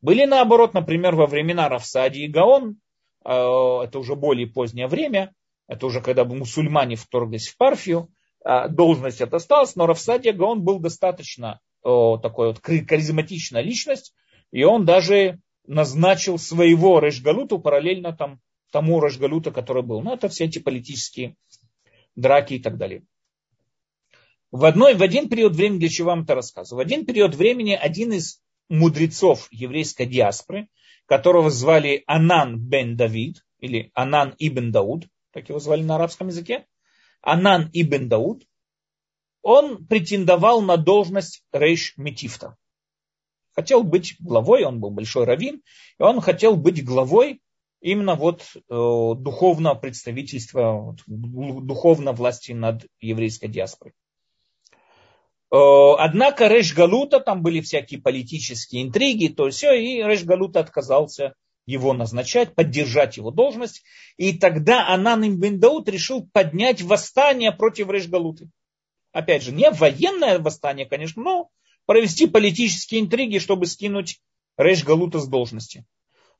Были наоборот, например, во времена Рафсади и Гаон, э, это уже более позднее время, это уже когда мусульмане вторглись в Парфию, а, должность это осталась, но Рафсадия Гаон был достаточно такой вот харизматичная личность, и он даже назначил своего Решгалуту параллельно там, тому Решгалута, который был. Ну, это все эти политические драки и так далее. В, одной, в один период времени, для чего вам это рассказываю, в один период времени один из мудрецов еврейской диаспоры, которого звали Анан бен Давид, или Анан ибн Дауд, так его звали на арабском языке, Анан ибн Дауд, он претендовал на должность Рейш Метифта. Хотел быть главой, он был большой раввин, и он хотел быть главой именно вот э, духовного представительства, духовной власти над еврейской диаспорой. Э, однако Реш Галута, там были всякие политические интриги, то все, и Реш Галута отказался его назначать, поддержать его должность. И тогда Анан Дауд решил поднять восстание против Решгалуты. Опять же, не военное восстание, конечно, но провести политические интриги, чтобы скинуть Решгалута с должности.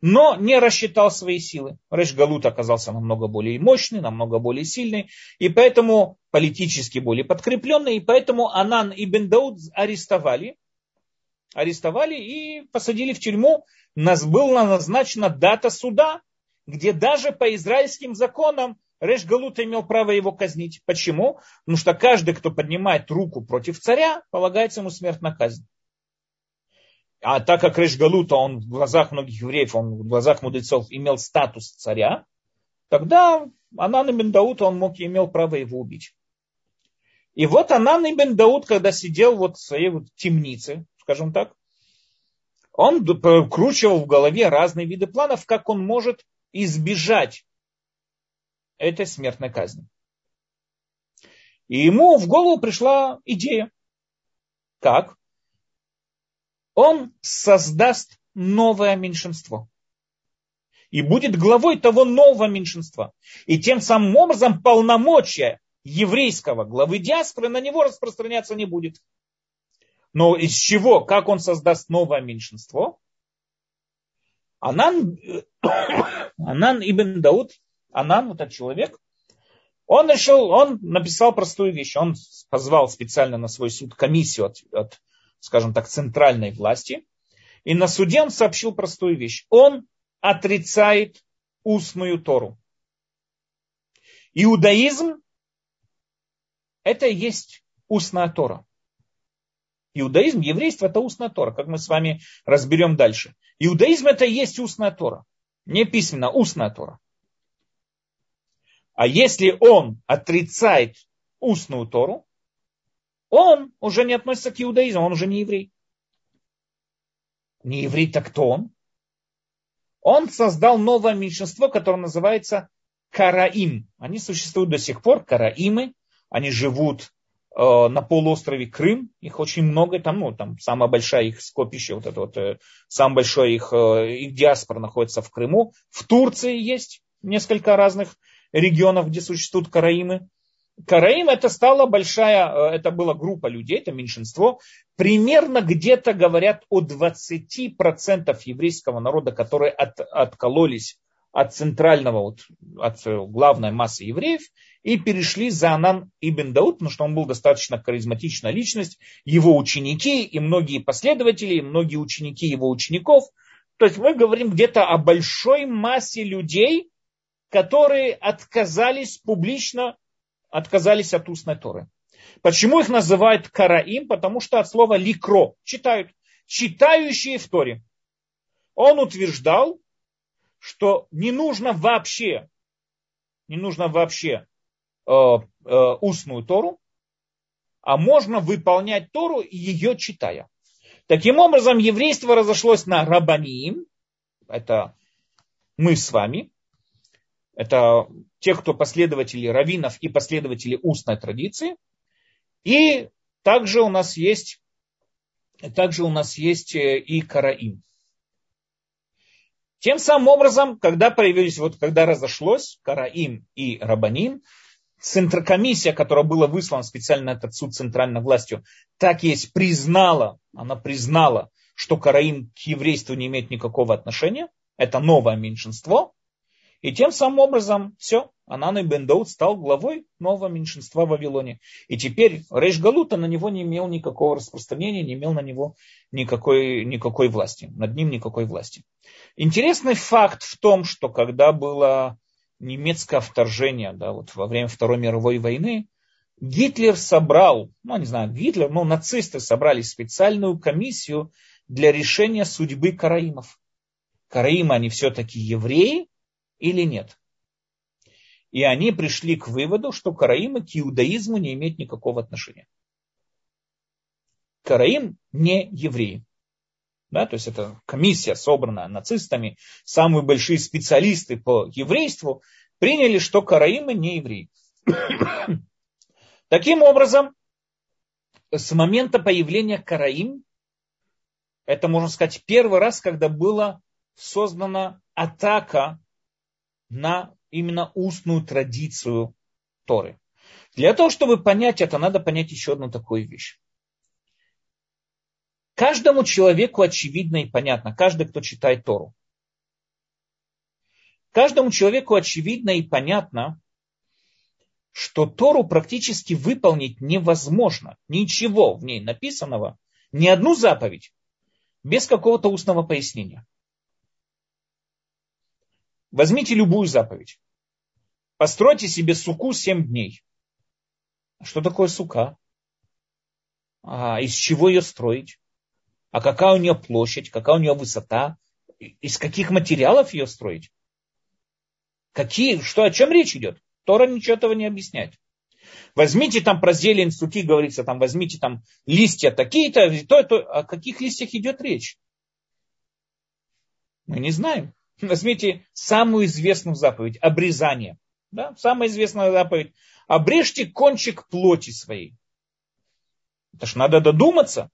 Но не рассчитал свои силы. Решгалут оказался намного более мощный, намного более сильный, и поэтому политически более подкрепленный, и поэтому Анан ибн Дауд арестовали, арестовали и посадили в тюрьму нас была назначена дата суда, где даже по израильским законам Реш Галут имел право его казнить. Почему? Потому что каждый, кто поднимает руку против царя, полагается ему смертная казнь. А так как Реш Галута, он в глазах многих евреев, он в глазах мудрецов имел статус царя, тогда Анан ибн Дауд, он мог и имел право его убить. И вот Анан ибн Дауд, когда сидел вот в своей вот темнице, скажем так, он кручивал в голове разные виды планов, как он может избежать этой смертной казни. И ему в голову пришла идея. Как? Он создаст новое меньшинство. И будет главой того нового меньшинства. И тем самым образом полномочия еврейского главы диаспоры на него распространяться не будет. Но из чего, как он создаст новое меньшинство? Анан, [coughs] Анан ибн Дауд, Анан, вот этот человек, он решил, он написал простую вещь. Он позвал специально на свой суд комиссию от, от скажем так, центральной власти. И на суде он сообщил простую вещь. Он отрицает устную Тору. Иудаизм – это и есть устная Тора. Иудаизм, еврейство – это устная Тора, как мы с вами разберем дальше. Иудаизм – это и есть устная Тора. Не письменно, устная Тора. А если он отрицает устную Тору, он уже не относится к иудаизму, он уже не еврей. Не еврей, так кто он? Он создал новое меньшинство, которое называется Караим. Они существуют до сих пор, Караимы. Они живут э, на полуострове Крым. Их очень много. Там, ну, там самая большая их скопище, вот это вот, э, самая большая их, э, их диаспора находится в Крыму. В Турции есть несколько разных регионов, где существуют караимы. Караим это стала большая, э, это была группа людей, это меньшинство. Примерно где-то говорят о 20% еврейского народа, которые от, откололись от центрального, вот, от э, главной массы евреев и перешли за Анан Ибн Дауд, потому что он был достаточно харизматичная личность, его ученики и многие последователи, и многие ученики его учеников. То есть мы говорим где-то о большой массе людей, которые отказались публично, отказались от устной Торы. Почему их называют караим? Потому что от слова ликро, читают, читающие в Торе. Он утверждал, что не нужно вообще, не нужно вообще э, э, устную Тору, а можно выполнять Тору, ее читая. Таким образом, еврейство разошлось на рабаним, это мы с вами, это те, кто последователи раввинов и последователи устной традиции. И также у нас есть, также у нас есть э, и караим. Тем самым образом, когда появились, вот когда разошлось Караим и Рабаним, комиссия, которая была выслана специально на этот суд центральной властью, так есть признала, она признала, что Караим к еврейству не имеет никакого отношения. Это новое меньшинство. И тем самым образом все, Анан и Бен стал главой нового меньшинства в Вавилоне. И теперь Рейш Галута на него не имел никакого распространения, не имел на него никакой, никакой власти, над ним никакой власти. Интересный факт в том, что когда было немецкое вторжение, да, вот во время Второй мировой войны, Гитлер собрал, ну не знаю, Гитлер, но нацисты собрали специальную комиссию для решения судьбы караимов. Караимы, они все-таки евреи, или нет. И они пришли к выводу, что караимы к иудаизму не имеют никакого отношения. Караим не евреи. Да, то есть это комиссия, собранная нацистами, самые большие специалисты по еврейству, приняли, что караимы не евреи. Таким образом, с момента появления караим, это, можно сказать, первый раз, когда была создана атака на именно устную традицию Торы. Для того, чтобы понять это, надо понять еще одну такую вещь. Каждому человеку очевидно и понятно, каждый, кто читает Тору. Каждому человеку очевидно и понятно, что Тору практически выполнить невозможно. Ничего в ней написанного, ни одну заповедь, без какого-то устного пояснения. Возьмите любую заповедь. Постройте себе суку 7 дней. Что такое сука? А из чего ее строить? А какая у нее площадь? Какая у нее высота? Из каких материалов ее строить? Какие, что, о чем речь идет? Тора ничего этого не объясняет. Возьмите там про зелень суки, говорится, там возьмите там листья такие-то, то, то, о каких листьях идет речь? Мы не знаем. Возьмите самую известную заповедь – обрезание. Да? Самая известная заповедь – обрежьте кончик плоти своей. Это ж надо додуматься.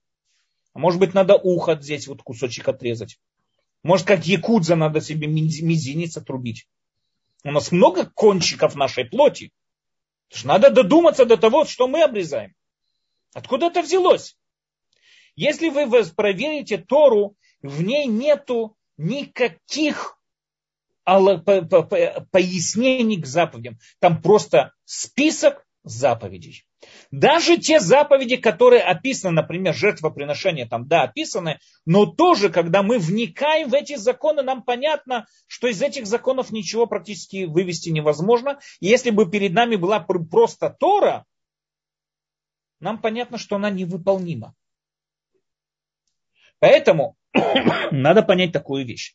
А может быть, надо ухо здесь вот кусочек отрезать. Может, как якудза надо себе мизинец отрубить. У нас много кончиков нашей плоти. Это ж надо додуматься до того, что мы обрезаем. Откуда это взялось? Если вы проверите Тору, в ней нету никаких пояснений к заповедям. Там просто список заповедей. Даже те заповеди, которые описаны, например, жертвоприношения, там, да, описаны, но тоже, когда мы вникаем в эти законы, нам понятно, что из этих законов ничего практически вывести невозможно. И если бы перед нами была просто Тора, нам понятно, что она невыполнима. Поэтому [coughs] надо понять такую вещь.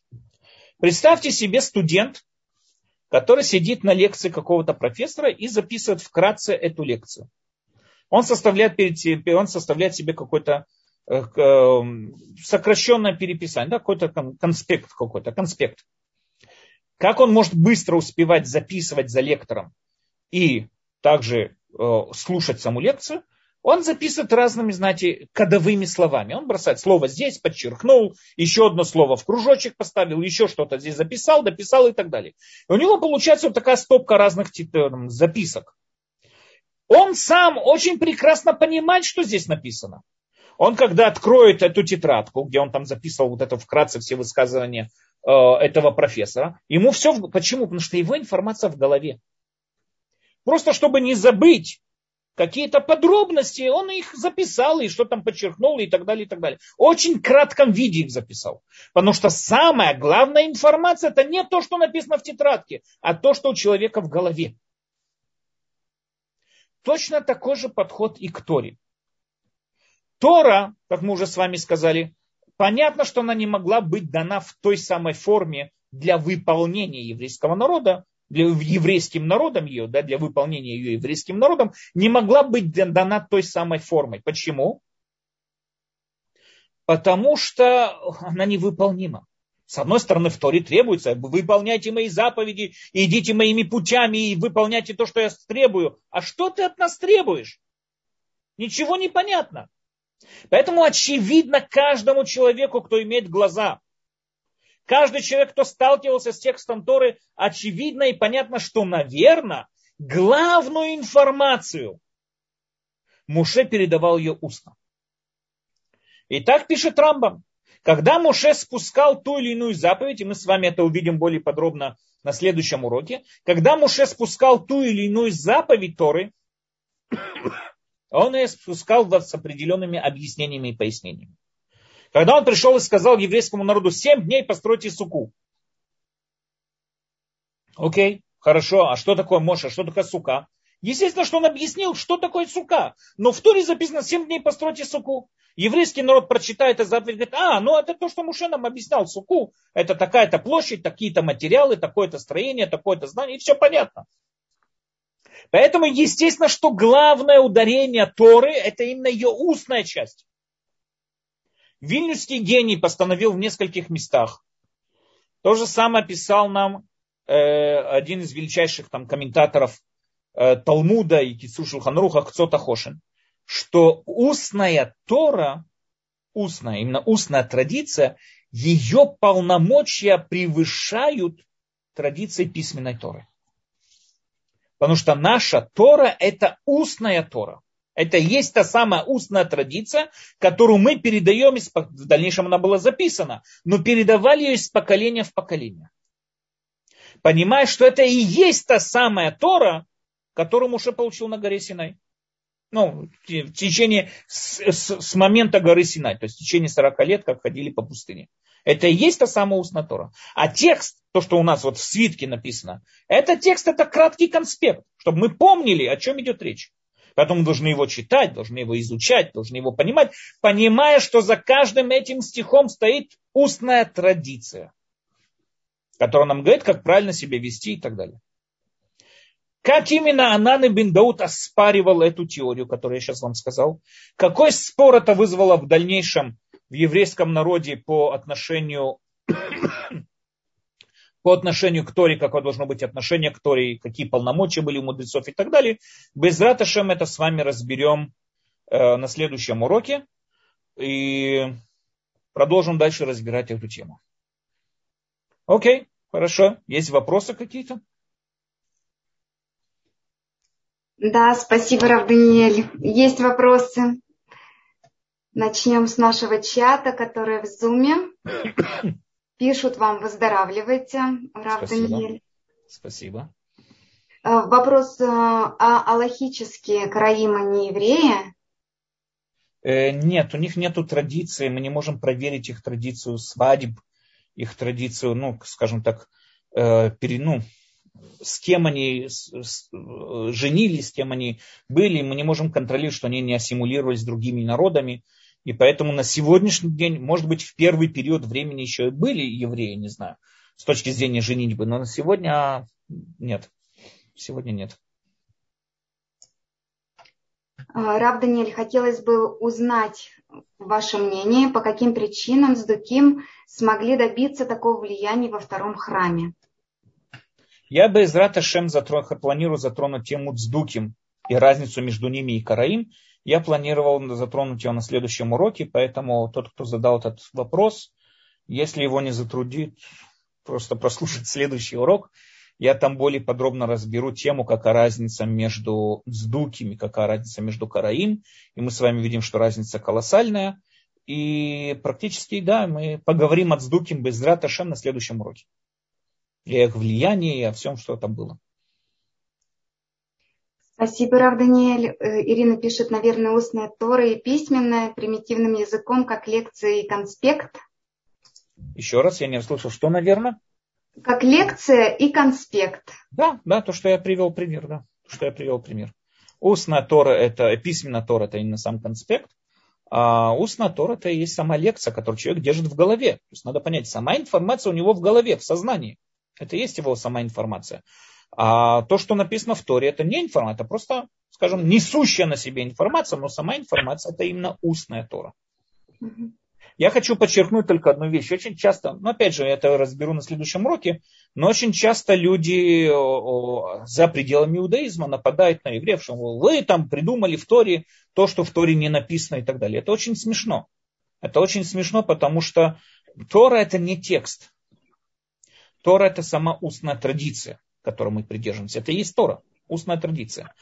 Представьте себе студент, который сидит на лекции какого-то профессора и записывает вкратце эту лекцию. Он составляет, перед он составляет себе какой-то э, эм, сокращенное переписание, да, какой-то конспект какой-то, конспект. Как он может быстро успевать записывать за лектором и также э, слушать саму лекцию, он записывает разными, знаете, кодовыми словами. Он бросает слово здесь, подчеркнул, еще одно слово в кружочек поставил, еще что-то здесь записал, дописал и так далее. И у него получается вот такая стопка разных записок. Он сам очень прекрасно понимает, что здесь написано. Он, когда откроет эту тетрадку, где он там записывал вот это вкратце все высказывания э, этого профессора, ему все... Почему? Потому что его информация в голове. Просто чтобы не забыть, какие-то подробности, он их записал, и что там подчеркнул, и так далее, и так далее. Очень кратком виде их записал. Потому что самая главная информация, это не то, что написано в тетрадке, а то, что у человека в голове. Точно такой же подход и к Торе. Тора, как мы уже с вами сказали, понятно, что она не могла быть дана в той самой форме для выполнения еврейского народа, для еврейским народом ее, да, для выполнения ее еврейским народом, не могла быть дана той самой формой. Почему? Потому что она невыполнима. С одной стороны, в Торе требуется, выполняйте мои заповеди, идите моими путями и выполняйте то, что я требую. А что ты от нас требуешь? Ничего не понятно. Поэтому очевидно каждому человеку, кто имеет глаза, Каждый человек, кто сталкивался с текстом Торы, очевидно и понятно, что, наверное, главную информацию Муше передавал ее устно. И так пишет Рамбам. Когда Муше спускал ту или иную заповедь, и мы с вами это увидим более подробно на следующем уроке, когда Муше спускал ту или иную заповедь Торы, [coughs] он ее спускал с определенными объяснениями и пояснениями. Когда он пришел и сказал еврейскому народу, семь дней постройте суку. Окей, хорошо, а что такое Моша, что такое сука? Естественно, что он объяснил, что такое сука. Но в Туре записано семь дней постройте суку. Еврейский народ прочитает это заповедь, говорит, а, ну это то, что Муше нам объяснял, суку. Это такая-то площадь, такие-то материалы, такое-то строение, такое-то знание, и все понятно. Поэтому, естественно, что главное ударение Торы, это именно ее устная часть. Вильнюсский гений постановил в нескольких местах. То же самое писал нам э, один из величайших там, комментаторов э, Талмуда и Кицу Шулханруха Кцота Хошин, что устная Тора, устная, именно устная традиция, ее полномочия превышают традиции письменной Торы. Потому что наша Тора – это устная Тора. Это есть та самая устная традиция, которую мы передаем, из, в дальнейшем она была записана, но передавали ее из поколения в поколение. Понимая, что это и есть та самая Тора, которую Муше получил на горе Синай. Ну, в течение, с, с, с момента горы Синай, то есть в течение 40 лет, как ходили по пустыне. Это и есть та самая устная Тора. А текст, то, что у нас вот в свитке написано, это текст, это краткий конспект, чтобы мы помнили, о чем идет речь. Поэтому мы должны его читать, должны его изучать, должны его понимать, понимая, что за каждым этим стихом стоит устная традиция, которая нам говорит, как правильно себя вести и так далее. Как именно Анан и Биндаут оспаривал эту теорию, которую я сейчас вам сказал? Какой спор это вызвало в дальнейшем в еврейском народе по отношению по отношению к Торе, какое должно быть отношение к Торе, какие полномочия были у мудрецов и так далее. Без Раташем это с вами разберем э, на следующем уроке и продолжим дальше разбирать эту тему. Окей, хорошо. Есть вопросы какие-то? Да, спасибо, Рав Даниэль. Есть вопросы? Начнем с нашего чата, который в Зуме. Пишут вам, выздоравливайте, Рав Спасибо. Даниэль. Спасибо. Э, вопрос, э, а аллахические караимы не евреи? Э, нет, у них нет традиции, мы не можем проверить их традицию свадеб, их традицию, ну, скажем так, пере, ну, с кем они женились, с кем они были, мы не можем контролировать, что они не ассимулировались с другими народами. И поэтому на сегодняшний день, может быть, в первый период времени еще и были евреи, не знаю, с точки зрения женитьбы, но на сегодня нет. Сегодня нет. А, Раб Даниэль, хотелось бы узнать ваше мнение, по каким причинам Сдуким смогли добиться такого влияния во втором храме. Я бы из Раташем затрон, планирую затронуть тему Цдуким и разницу между ними и Караим. Я планировал затронуть ее на следующем уроке, поэтому тот, кто задал этот вопрос, если его не затрудит, просто прослушать следующий урок, я там более подробно разберу тему, какая разница между Цдукими, какая разница между Караим. И мы с вами видим, что разница колоссальная. И практически, да, мы поговорим о Цдуким без Раташем на следующем уроке и их влиянии, и о всем, что там было. Спасибо, Рав Даниэль. Э, Ирина пишет, наверное, устная Тора и письменная, примитивным языком, как лекция и конспект. Еще раз, я не услышал, что, наверное? Как лекция и конспект. Да, да, то, что я привел пример, да, то, что я привел пример. Устная Тора это, письменная Тора это именно сам конспект, а устная Тора это и есть сама лекция, которую человек держит в голове. То есть надо понять, сама информация у него в голове, в сознании. Это есть его сама информация. А то, что написано в Торе, это не информация, это просто, скажем, несущая на себе информация, но сама информация это именно устная Тора. Я хочу подчеркнуть только одну вещь. Очень часто, ну опять же, я это разберу на следующем уроке, но очень часто люди за пределами иудаизма нападают на евреев, что вы там придумали в Торе то, что в Торе не написано и так далее. Это очень смешно. Это очень смешно, потому что Тора это не текст. Тора это сама устная традиция, которой мы придерживаемся. Это и есть Тора, устная традиция.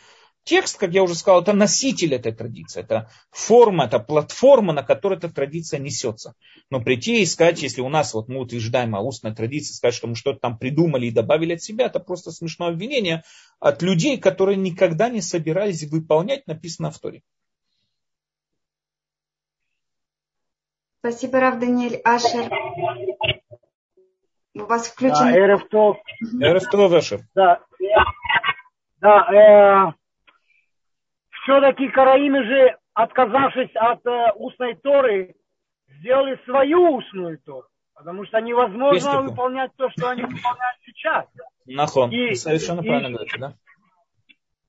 Текст, как я уже сказал, это носитель этой традиции, это форма, это платформа, на которой эта традиция несется. Но прийти и сказать, если у нас, вот мы утверждаем о устной традиции, сказать, что мы что-то там придумали и добавили от себя, это просто смешное обвинение от людей, которые никогда не собирались выполнять написанное в Торе. Спасибо, Рав Даниэль Ашер. У вас включен... Да, Эрефтов. Эрефтов. Да, да э, все-таки караимы же, отказавшись от э, устной Торы, сделали свою устную Тору. Потому что невозможно выполнять то, что они выполняют сейчас. Нахон, и, совершенно и, правильно говорите, да?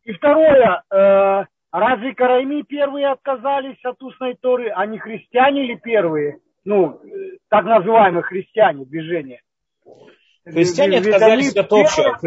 И второе, э, разве карайми первые отказались от устной Торы, а не христиане ли первые? Ну, э, так называемые христиане, движение. Христиане отказались от общего.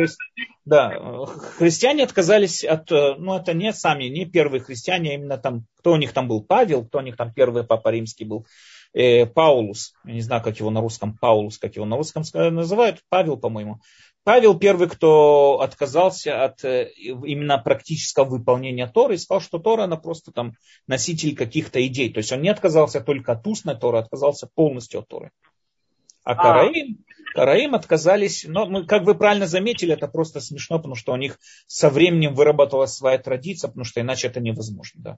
Да, христиане отказались от, ну это не сами, не первые христиане, а именно там, кто у них там был, Павел, кто у них там первый папа римский был, э, Паулус, я не знаю, как его на русском, Паулус, как его на русском называют, Павел, по-моему. Павел первый, кто отказался от э, именно практического выполнения Торы и сказал, что Тора, она просто там носитель каких-то идей. То есть он не отказался только от устной Торы, а отказался полностью от Торы. А, а. Караим, Караим отказались, но мы, как вы правильно заметили, это просто смешно, потому что у них со временем выработалась своя традиция, потому что иначе это невозможно. Да,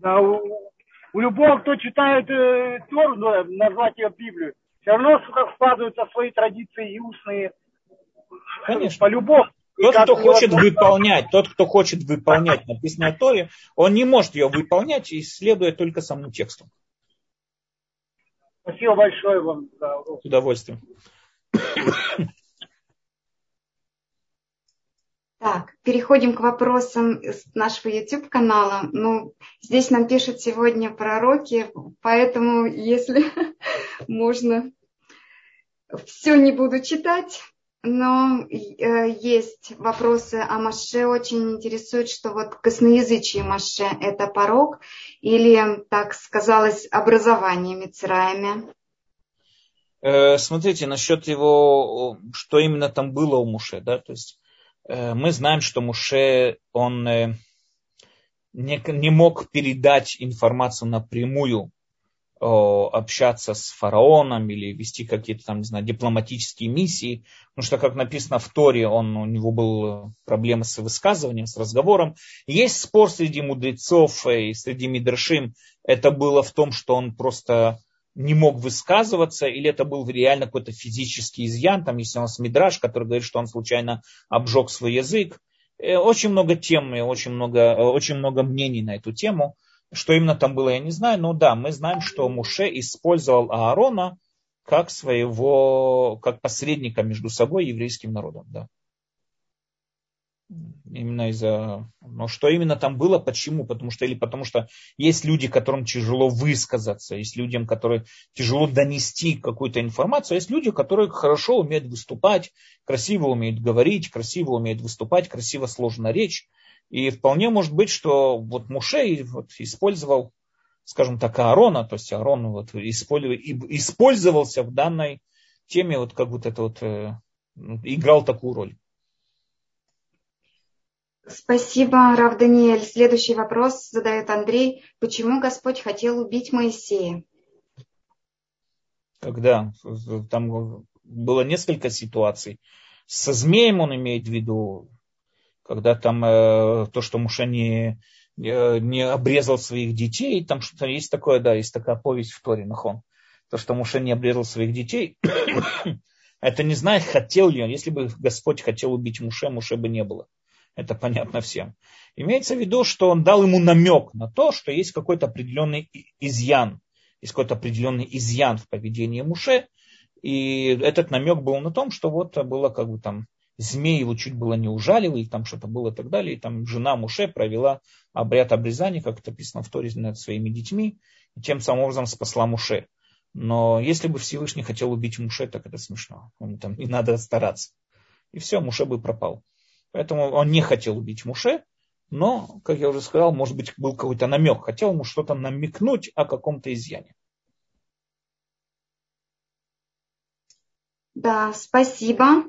да у, у любого, кто читает э, Тору, да, назвать ее Библию, все равно складываются свои традиции и устные. Конечно. По-любому. Тот, кто хочет выполнять, тот, кто хочет выполнять написанное Торе, он не может ее выполнять, исследуя только саму тексту. Спасибо большое вам за урок. С удовольствием. Так, переходим к вопросам нашего YouTube-канала. Ну, здесь нам пишут сегодня пророки, поэтому, если [laughs] можно, все не буду читать. Но э, есть вопросы о Маше, очень интересует, что вот косноязычие Маше – это порог или, так сказалось, образование Мицраями? Э, смотрите, насчет его, что именно там было у Муше, да, то есть э, мы знаем, что Муше, он не, не мог передать информацию напрямую общаться с фараоном или вести какие-то там, не знаю, дипломатические миссии. Потому что, как написано в Торе, он, у него был проблемы с высказыванием, с разговором. Есть спор среди мудрецов и среди мидршим. Это было в том, что он просто не мог высказываться, или это был реально какой-то физический изъян. Там есть у нас мидраж, который говорит, что он случайно обжег свой язык. Э, очень много тем, очень много, очень много мнений на эту тему. Что именно там было, я не знаю, но да, мы знаем, что Муше использовал Аарона как своего, как посредника между собой и еврейским народом, да. Именно из-за... Но что именно там было, почему? Потому что, или потому что есть люди, которым тяжело высказаться, есть людям, которые тяжело донести какую-то информацию, есть люди, которые хорошо умеют выступать, красиво умеют говорить, красиво умеют выступать, красиво сложена речь. И вполне может быть, что вот Муше вот использовал, скажем так, Аарона, то есть Аарон вот использовался в данной теме, вот как будто это вот э, играл такую роль. Спасибо, Рав Даниэль. Следующий вопрос задает Андрей. Почему Господь хотел убить Моисея? Когда? Там было несколько ситуаций. Со змеем он имеет в виду, когда там э, то, что Муша не, не обрезал своих детей, там что-то есть такое, да, есть такая повесть в Торе, Нахон. То, что Муша не обрезал своих детей, [coughs] это не знаю, хотел ли он. Если бы Господь хотел убить Муше, Муше бы не было. Это понятно всем. Имеется в виду, что он дал ему намек на то, что есть какой-то определенный изъян, есть какой-то определенный изъян в поведении Муше. И этот намек был на том, что вот было как бы там змей его чуть было не ужалил, и там что-то было и так далее. И там жена Муше провела обряд обрезания, как это написано в Торе, над своими детьми, и тем самым образом спасла Муше. Но если бы Всевышний хотел убить Муше, так это смешно. Он, там, не надо стараться. И все, Муше бы пропал. Поэтому он не хотел убить Муше, но, как я уже сказал, может быть, был какой-то намек. Хотел ему что-то намекнуть о каком-то изъяне. Да, спасибо.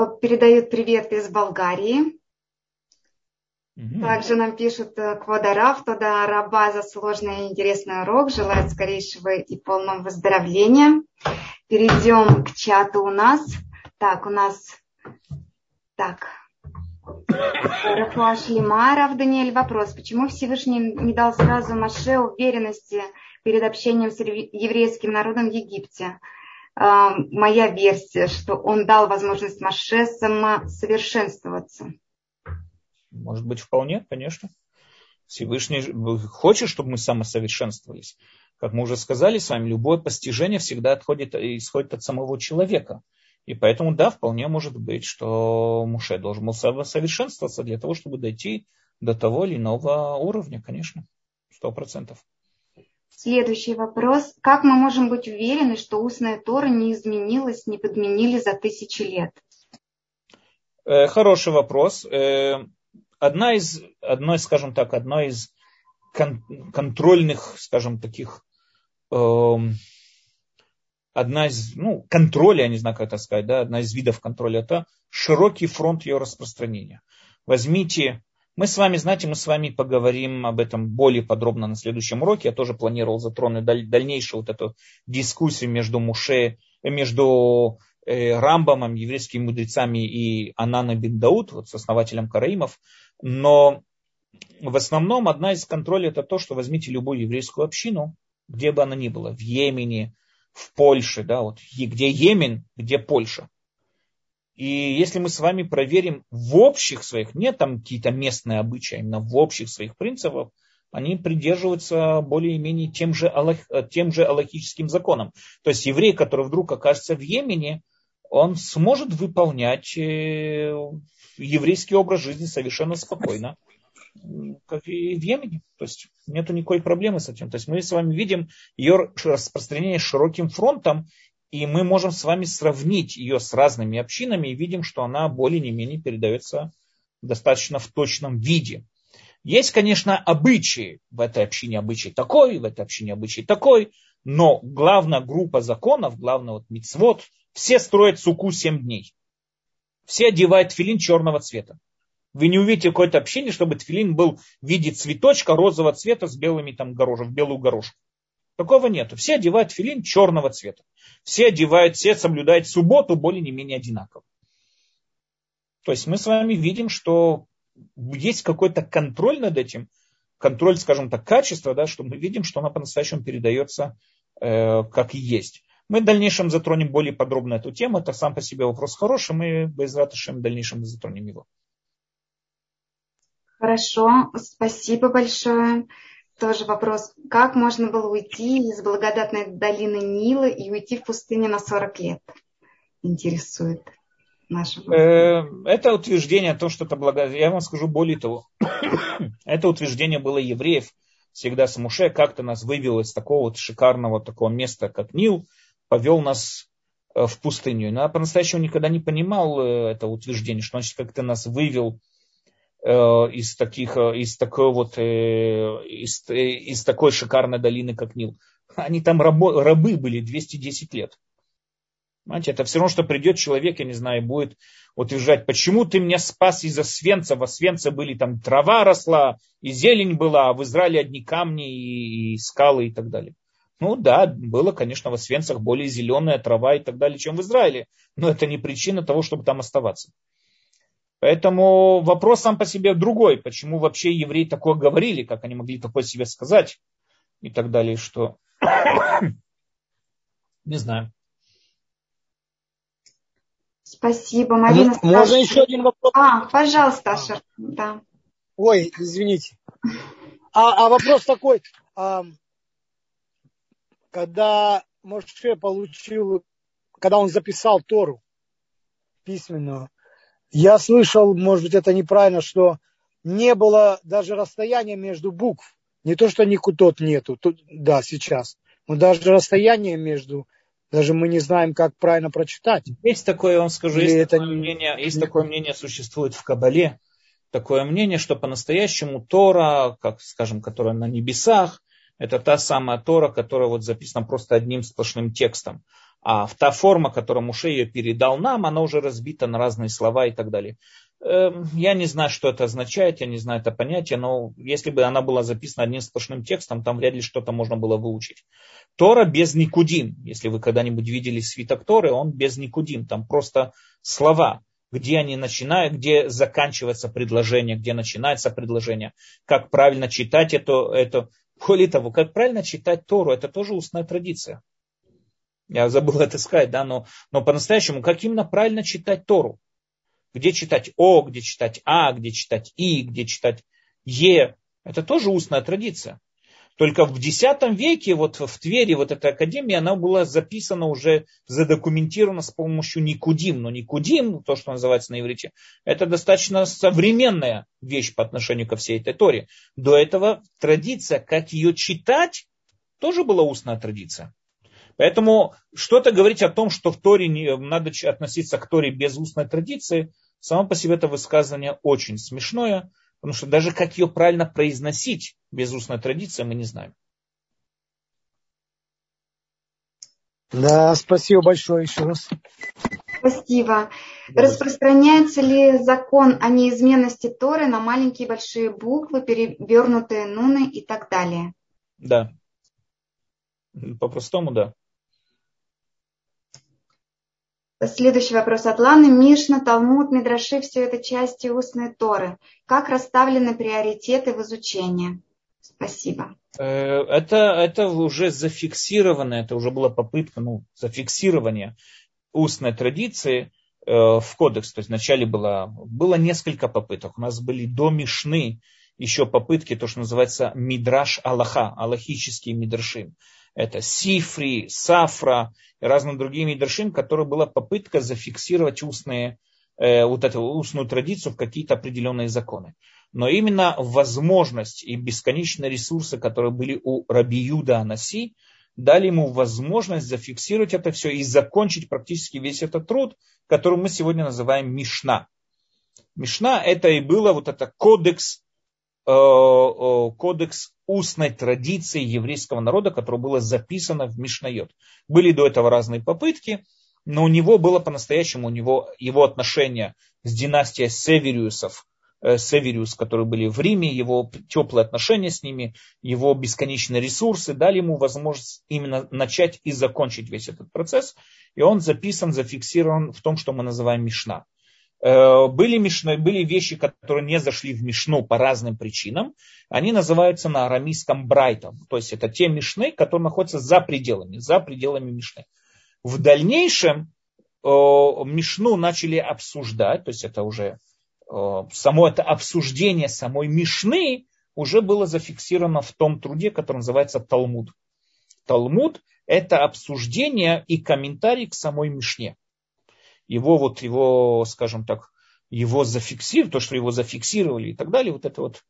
Э, передают привет из Болгарии. Также нам пишут э, Квадарав, туда раба за сложный и интересный урок. Желает скорейшего и полного выздоровления. Перейдем к чату у нас. Так, у нас... Так, Рафуа Шлемаров, Даниэль, вопрос. Почему Всевышний не дал сразу Маше уверенности перед общением с еврейским народом в Египте? А, моя версия, что он дал возможность Маше самосовершенствоваться. Может быть, вполне, конечно. Всевышний хочет, чтобы мы самосовершенствовались. Как мы уже сказали с вами, любое постижение всегда отходит, исходит от самого человека. И поэтому, да, вполне может быть, что Муше должен был совершенствоваться для того, чтобы дойти до того или иного уровня, конечно, сто процентов. Следующий вопрос. Как мы можем быть уверены, что устная Тора не изменилась, не подменили за тысячи лет? Э, хороший вопрос. Э, одна из, одно из, скажем так, одно из кон- контрольных, скажем, таких э, одна из, ну, контроля, я не знаю, как это сказать, да, одна из видов контроля, это широкий фронт ее распространения. Возьмите, мы с вами, знаете, мы с вами поговорим об этом более подробно на следующем уроке. Я тоже планировал затронуть дальнейшую вот эту дискуссию между Муше, между э, Рамбамом, еврейскими мудрецами и Ананой бин вот с основателем Караимов. Но в основном одна из контролей это то, что возьмите любую еврейскую общину, где бы она ни была, в Йемене, в Польше, да, вот где Йемен, где Польша. И если мы с вами проверим в общих своих, нет там какие-то местные обычаи, именно в общих своих принципах, они придерживаются более-менее тем же, аллах, тем же аллахическим законам. То есть еврей, который вдруг окажется в Йемене, он сможет выполнять э, еврейский образ жизни совершенно спокойно как и в Йемене. То есть нет никакой проблемы с этим. То есть мы с вами видим ее распространение широким фронтом, и мы можем с вами сравнить ее с разными общинами и видим, что она более не менее передается достаточно в точном виде. Есть, конечно, обычаи в этой общине, обычай такой, в этой общине обычай такой, но главная группа законов, главный вот мицвод, все строят суку 7 дней. Все одевают филин черного цвета. Вы не увидите какое-то общение, чтобы тфилин был в виде цветочка розового цвета с белыми там горошек, белую горошку. Такого нету. Все одевают филин черного цвета. Все одевают, все соблюдают субботу более не менее одинаково. То есть мы с вами видим, что есть какой-то контроль над этим, контроль, скажем так, качества, да, что мы видим, что она по-настоящему передается э, как и есть. Мы в дальнейшем затронем более подробно эту тему. Это сам по себе вопрос хороший, мы без ратышем в дальнейшем затронем его. Хорошо, спасибо большое. Тоже вопрос, как можно было уйти из благодатной долины Нила и уйти в пустыню на 40 лет? Интересует нашего. Э, это утверждение о том, что это благодать. Я вам скажу более того. [coughs] это утверждение было евреев всегда с Муше, как-то нас вывел из такого вот шикарного такого места, как Нил, повел нас э, в пустыню. Но я по-настоящему никогда не понимал э, это утверждение, что значит как-то нас вывел из таких, из такой вот, из, из такой шикарной долины, как Нил. Они там рабо, рабы были 210 лет. Понимаете, это все равно, что придет человек, я не знаю, будет утверждать, почему ты меня спас из-за свенца, во свенце были там трава росла, и зелень была, а в Израиле одни камни и, и скалы и так далее. Ну да, было, конечно, в Освенцах более зеленая трава и так далее, чем в Израиле, но это не причина того, чтобы там оставаться. Поэтому вопрос сам по себе другой, почему вообще евреи такое говорили, как они могли такое себе сказать и так далее, что [coughs] не знаю. Спасибо, Марина. Ну, можно еще один вопрос? А, пожалуйста, Ашер. Да. Ой, извините. А, а вопрос такой. А, когда Моше получил, когда он записал Тору письменную, я слышал, может быть, это неправильно, что не было даже расстояния между букв. Не то, что никутот нету, тут, да, сейчас, но даже расстояние между даже мы не знаем, как правильно прочитать. Есть такое, я вам скажу, есть, это такое, не... мнение, есть такое мнение, существует в Кабале, такое мнение, что по-настоящему Тора, как, скажем, которая на небесах, это та самая Тора, которая вот записана просто одним сплошным текстом. А та форма, которую Муше ее передал нам, она уже разбита на разные слова и так далее. Эм, я не знаю, что это означает, я не знаю это понятие, но если бы она была записана одним сплошным текстом, там вряд ли что-то можно было выучить. Тора без никудим. Если вы когда-нибудь видели свиток Торы, он без никудим. Там просто слова, где они начинают, где заканчивается предложение, где начинается предложение. Как правильно читать это, это. Более того, как правильно читать Тору, это тоже устная традиция. Я забыл это сказать, да, но, но по-настоящему, как именно правильно читать Тору? где читать О, где читать А, где читать И, где читать Е. Это тоже устная традиция. Только в X веке вот в Твери вот эта академия, она была записана уже, задокументирована с помощью Никудим. Но Никудим, то, что называется на иврите, это достаточно современная вещь по отношению ко всей этой Торе. До этого традиция, как ее читать, тоже была устная традиция. Поэтому что-то говорить о том, что в Торе не, надо относиться к Торе без устной традиции, само по себе это высказывание очень смешное, потому что даже как ее правильно произносить без устной традиции, мы не знаем. Да, спасибо большое еще раз. Спасибо. Распространяется ли закон о неизменности Торы на маленькие и большие буквы, перевернутые нуны и так далее? Да. По-простому, да. Следующий вопрос от Ланы. Мишна, Талмуд, Мидраши – все это части устной Торы. Как расставлены приоритеты в изучении? Спасибо. Э, это, это уже зафиксировано, это уже была попытка ну, зафиксирования устной традиции э, в кодекс. То есть вначале было, было несколько попыток. У нас были до Мишны еще попытки, то, что называется Мидраш Аллаха, аллахические мидраши это Сифри, Сафра и разным другим Мидрашим, которая была попытка зафиксировать устные, э, вот эту устную традицию в какие-то определенные законы. Но именно возможность и бесконечные ресурсы, которые были у Раби Юда Анаси, дали ему возможность зафиксировать это все и закончить практически весь этот труд, который мы сегодня называем Мишна. Мишна это и было вот это кодекс кодекс устной традиции еврейского народа, которое было записано в Мишнайот. Были до этого разные попытки, но у него было по-настоящему, у него его отношения с династией Севериусов, э, Севериус, которые были в Риме, его теплые отношения с ними, его бесконечные ресурсы дали ему возможность именно начать и закончить весь этот процесс. И он записан, зафиксирован в том, что мы называем Мишна. Э, были, мишны, были вещи, которые не зашли в Мишну по разным причинам. Они называются на арамейском брайтом. То есть это те Мишны, которые находятся за пределами, за пределами Мишны. В дальнейшем э, Мишну начали обсуждать, то есть это уже э, само это обсуждение самой Мишны уже было зафиксировано в том труде, который называется Талмуд. Талмуд – это обсуждение и комментарий к самой Мишне. Его вот, его, скажем так, его зафиксировали, то, что его зафиксировали и так далее, вот это вот э,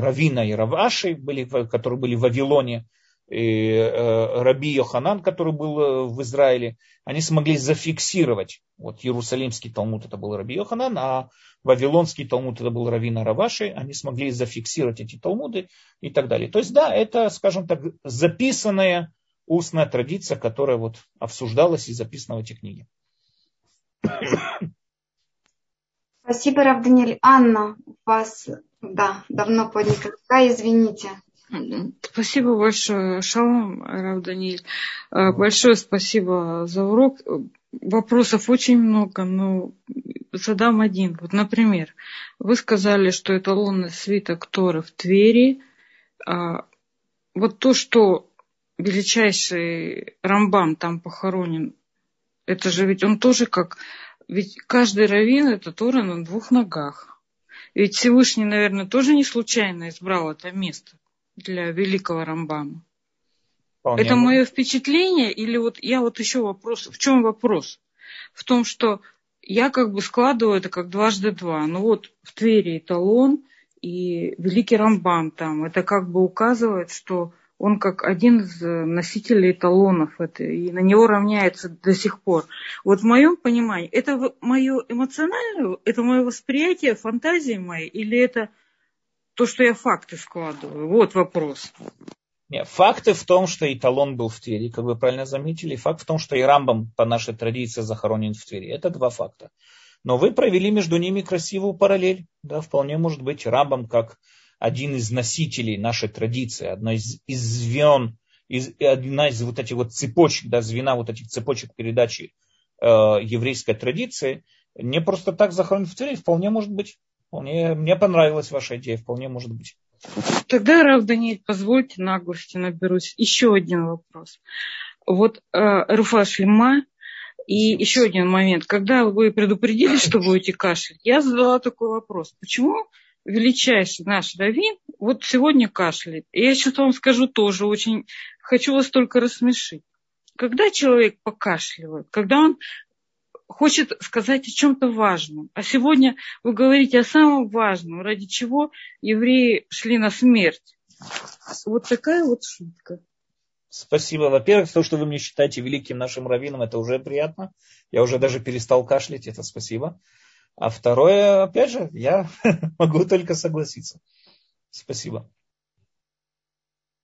Равина и Раваши, были, которые были в Вавилоне, и э, Раби Йоханан, который был э, в Израиле, они смогли зафиксировать, вот Иерусалимский Талмуд это был Раби Йоханан, а Вавилонский Талмуд это был Равина Раваши, они смогли зафиксировать эти Талмуды и так далее. То есть да, это, скажем так, записанная устная традиция, которая вот обсуждалась и записана в эти книги. Спасибо, Рав Даниэль. Анна, у вас, да, давно поднята рука, извините. Спасибо большое, Шалом, Рав Даниэль. Э, большое спасибо за урок. Вопросов очень много, но задам один. Вот, например, вы сказали, что это лунный свиток Торы в Твери. А, вот то, что величайший Рамбам там похоронен, это же ведь он тоже как ведь каждый раввин это Тора на двух ногах. Ведь Всевышний, наверное, тоже не случайно избрал это место для великого Рамбама. Вполне это мое впечатление, или вот я вот еще вопрос, в чем вопрос? В том, что я как бы складываю это как дважды два. Ну вот в Твери эталон и великий Рамбам там. Это как бы указывает, что он как один из э, носителей эталонов, это, и на него равняется до сих пор. Вот в моем понимании, это мое эмоциональное, это мое восприятие, фантазии моей, или это то, что я факты складываю? Вот вопрос. Нет, факты в том, что эталон был в Твери, как вы правильно заметили, факт в том, что и Рамбам по нашей традиции захоронен в Твери. Это два факта. Но вы провели между ними красивую параллель. Да, вполне может быть Рамбам как один из носителей нашей традиции, одна из, из звен, из, одна из вот этих вот цепочек, да, звена вот этих цепочек передачи э, еврейской традиции, не просто так захоронен в Твери, вполне может быть. Вполне, мне понравилась ваша идея, вполне может быть. Тогда, Рав Даниэль, позвольте наглости наберусь. Еще один вопрос. Вот э, Руфа Шлема и еще один момент. Когда вы предупредили, что будете кашлять, я задала такой вопрос. Почему величайший наш раввин вот сегодня кашляет. И я сейчас вам скажу тоже очень, хочу вас только рассмешить. Когда человек покашливает, когда он хочет сказать о чем-то важном, а сегодня вы говорите о самом важном, ради чего евреи шли на смерть. Вот такая вот шутка. Спасибо. Во-первых, то, что вы мне считаете великим нашим раввином, это уже приятно. Я уже даже перестал кашлять, это спасибо. А второе, опять же, я [laughs] могу только согласиться. Спасибо.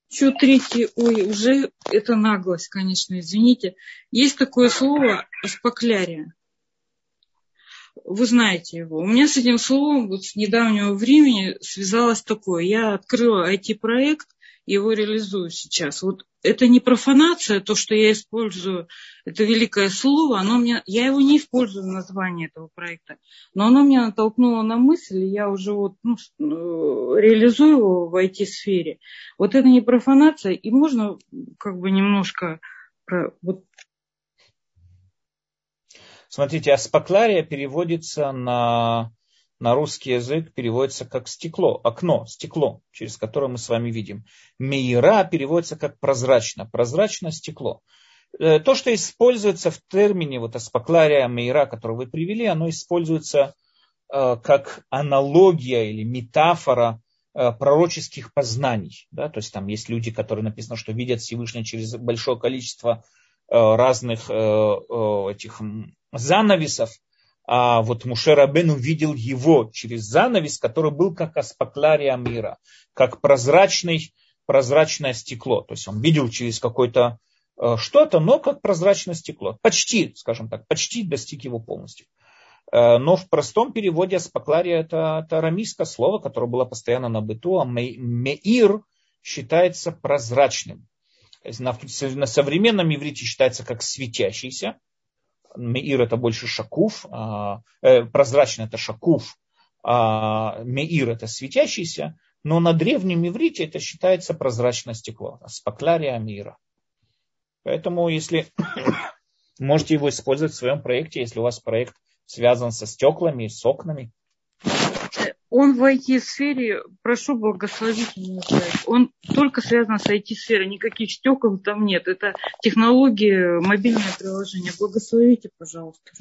Еще третье, ой, уже это наглость, конечно, извините. Есть такое слово аспоклярия. Вы знаете его. У меня с этим словом вот с недавнего времени связалось такое. Я открыла IT-проект, его реализую сейчас. Вот это не профанация, то, что я использую, это великое слово, оно мне, я его не использую в названии этого проекта, но оно меня натолкнуло на мысль, и я уже вот, ну, э, реализую его в IT-сфере. Вот это не профанация, и можно как бы немножко про, вот Смотрите, аспаклария переводится на на русский язык переводится как стекло, окно, стекло, через которое мы с вами видим. Мейра переводится как прозрачно, прозрачное стекло. Э, то, что используется в термине вот аспаклария мейра, который вы привели, оно используется э, как аналогия или метафора э, пророческих познаний. Да? То есть там есть люди, которые написано, что видят Всевышнего через большое количество разных этих занавесов, а вот Муше Рабен увидел его через занавес, который был как аспаклария мира, как прозрачный, прозрачное стекло. То есть он видел через какое-то э, что-то, но как прозрачное стекло. Почти, скажем так, почти достиг его полностью. Э, но в простом переводе аспаклария это, это арамейское слово, которое было постоянно на быту, а меир считается прозрачным. На современном иврите считается как светящийся, Меир это больше шакуф, а, э, прозрачный это шакуф, а меир это светящийся, но на древнем иврите это считается прозрачное стекло, спаклярия мира. Поэтому если [coughs] можете его использовать в своем проекте, если у вас проект связан со стеклами, с окнами, Он в IT-сфере, прошу благословить меня он только связан с IT-сферой, никаких стекол там нет. Это технологии, мобильное приложение. Благословите, пожалуйста.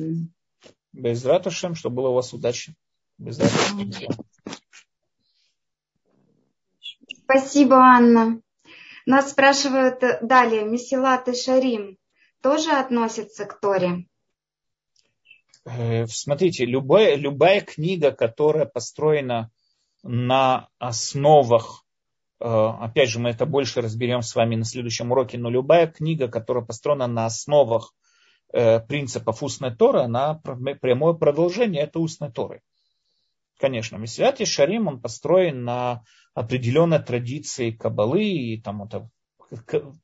Без ратушем, чтобы было у вас удачи. Без Спасибо, Анна. Нас спрашивают далее, Месилат и Шарим тоже относятся к Торе? Э, смотрите, любая, любая книга, которая построена на основах, э, опять же, мы это больше разберем с вами на следующем уроке, но любая книга, которая построена на основах э, принципов устной Торы, она прямое продолжение этой устной Торы. Конечно, и Шарим, он построен на определенной традиции Кабалы. И там это,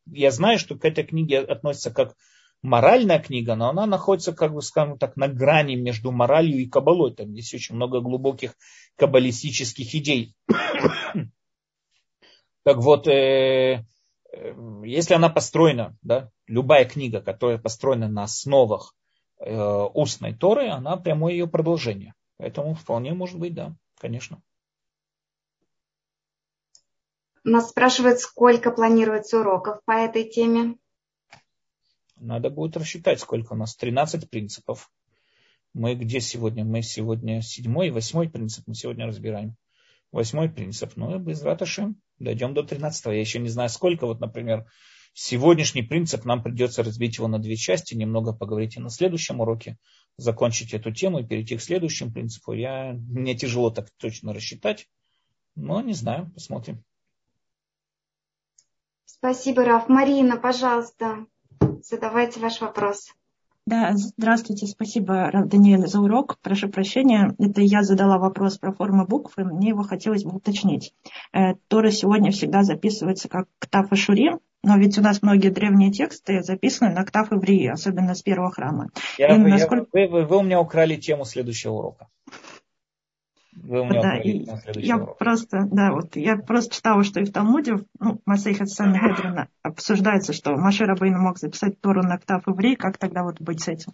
я знаю, что к этой книге относится как моральная книга, но она находится, как бы скажем так, на грани между моралью и кабалой. Там есть очень много глубоких каббалистических идей. [coughs] так вот, э, э, если она построена, да, любая книга, которая построена на основах э, устной Торы, она прямое ее продолжение. Поэтому вполне может быть, да, конечно. Нас спрашивают, сколько планируется уроков по этой теме. Надо будет рассчитать, сколько у нас. 13 принципов. Мы где сегодня? Мы сегодня седьмой и восьмой принцип мы сегодня разбираем. Восьмой принцип. Ну и без раташи дойдем до 13. Я еще не знаю сколько. Вот, например, сегодняшний принцип нам придется разбить его на две части, немного поговорить и на следующем уроке, закончить эту тему и перейти к следующему принципу. Я, мне тяжело так точно рассчитать, но не знаю, посмотрим. Спасибо, Раф. Марина, пожалуйста. Задавайте ваш вопрос. Да, здравствуйте, спасибо, Даниэль, за урок. Прошу прощения, это я задала вопрос про форму букв, и мне его хотелось бы уточнить. Э, Тора сегодня всегда записывается как Ктаф и Шури, но ведь у нас многие древние тексты записаны на Ктаф Иврии, особенно с первого храма. Я, насколько... я, вы, вы у меня украли тему следующего урока. Вы у меня да, и я урок. просто, да, вот я просто читала, что и в Талмуде, ну, Масейхат Санхедрина обсуждается, что Машир Абейна мог записать Тору на Ктаф Иври, как тогда вот быть с этим?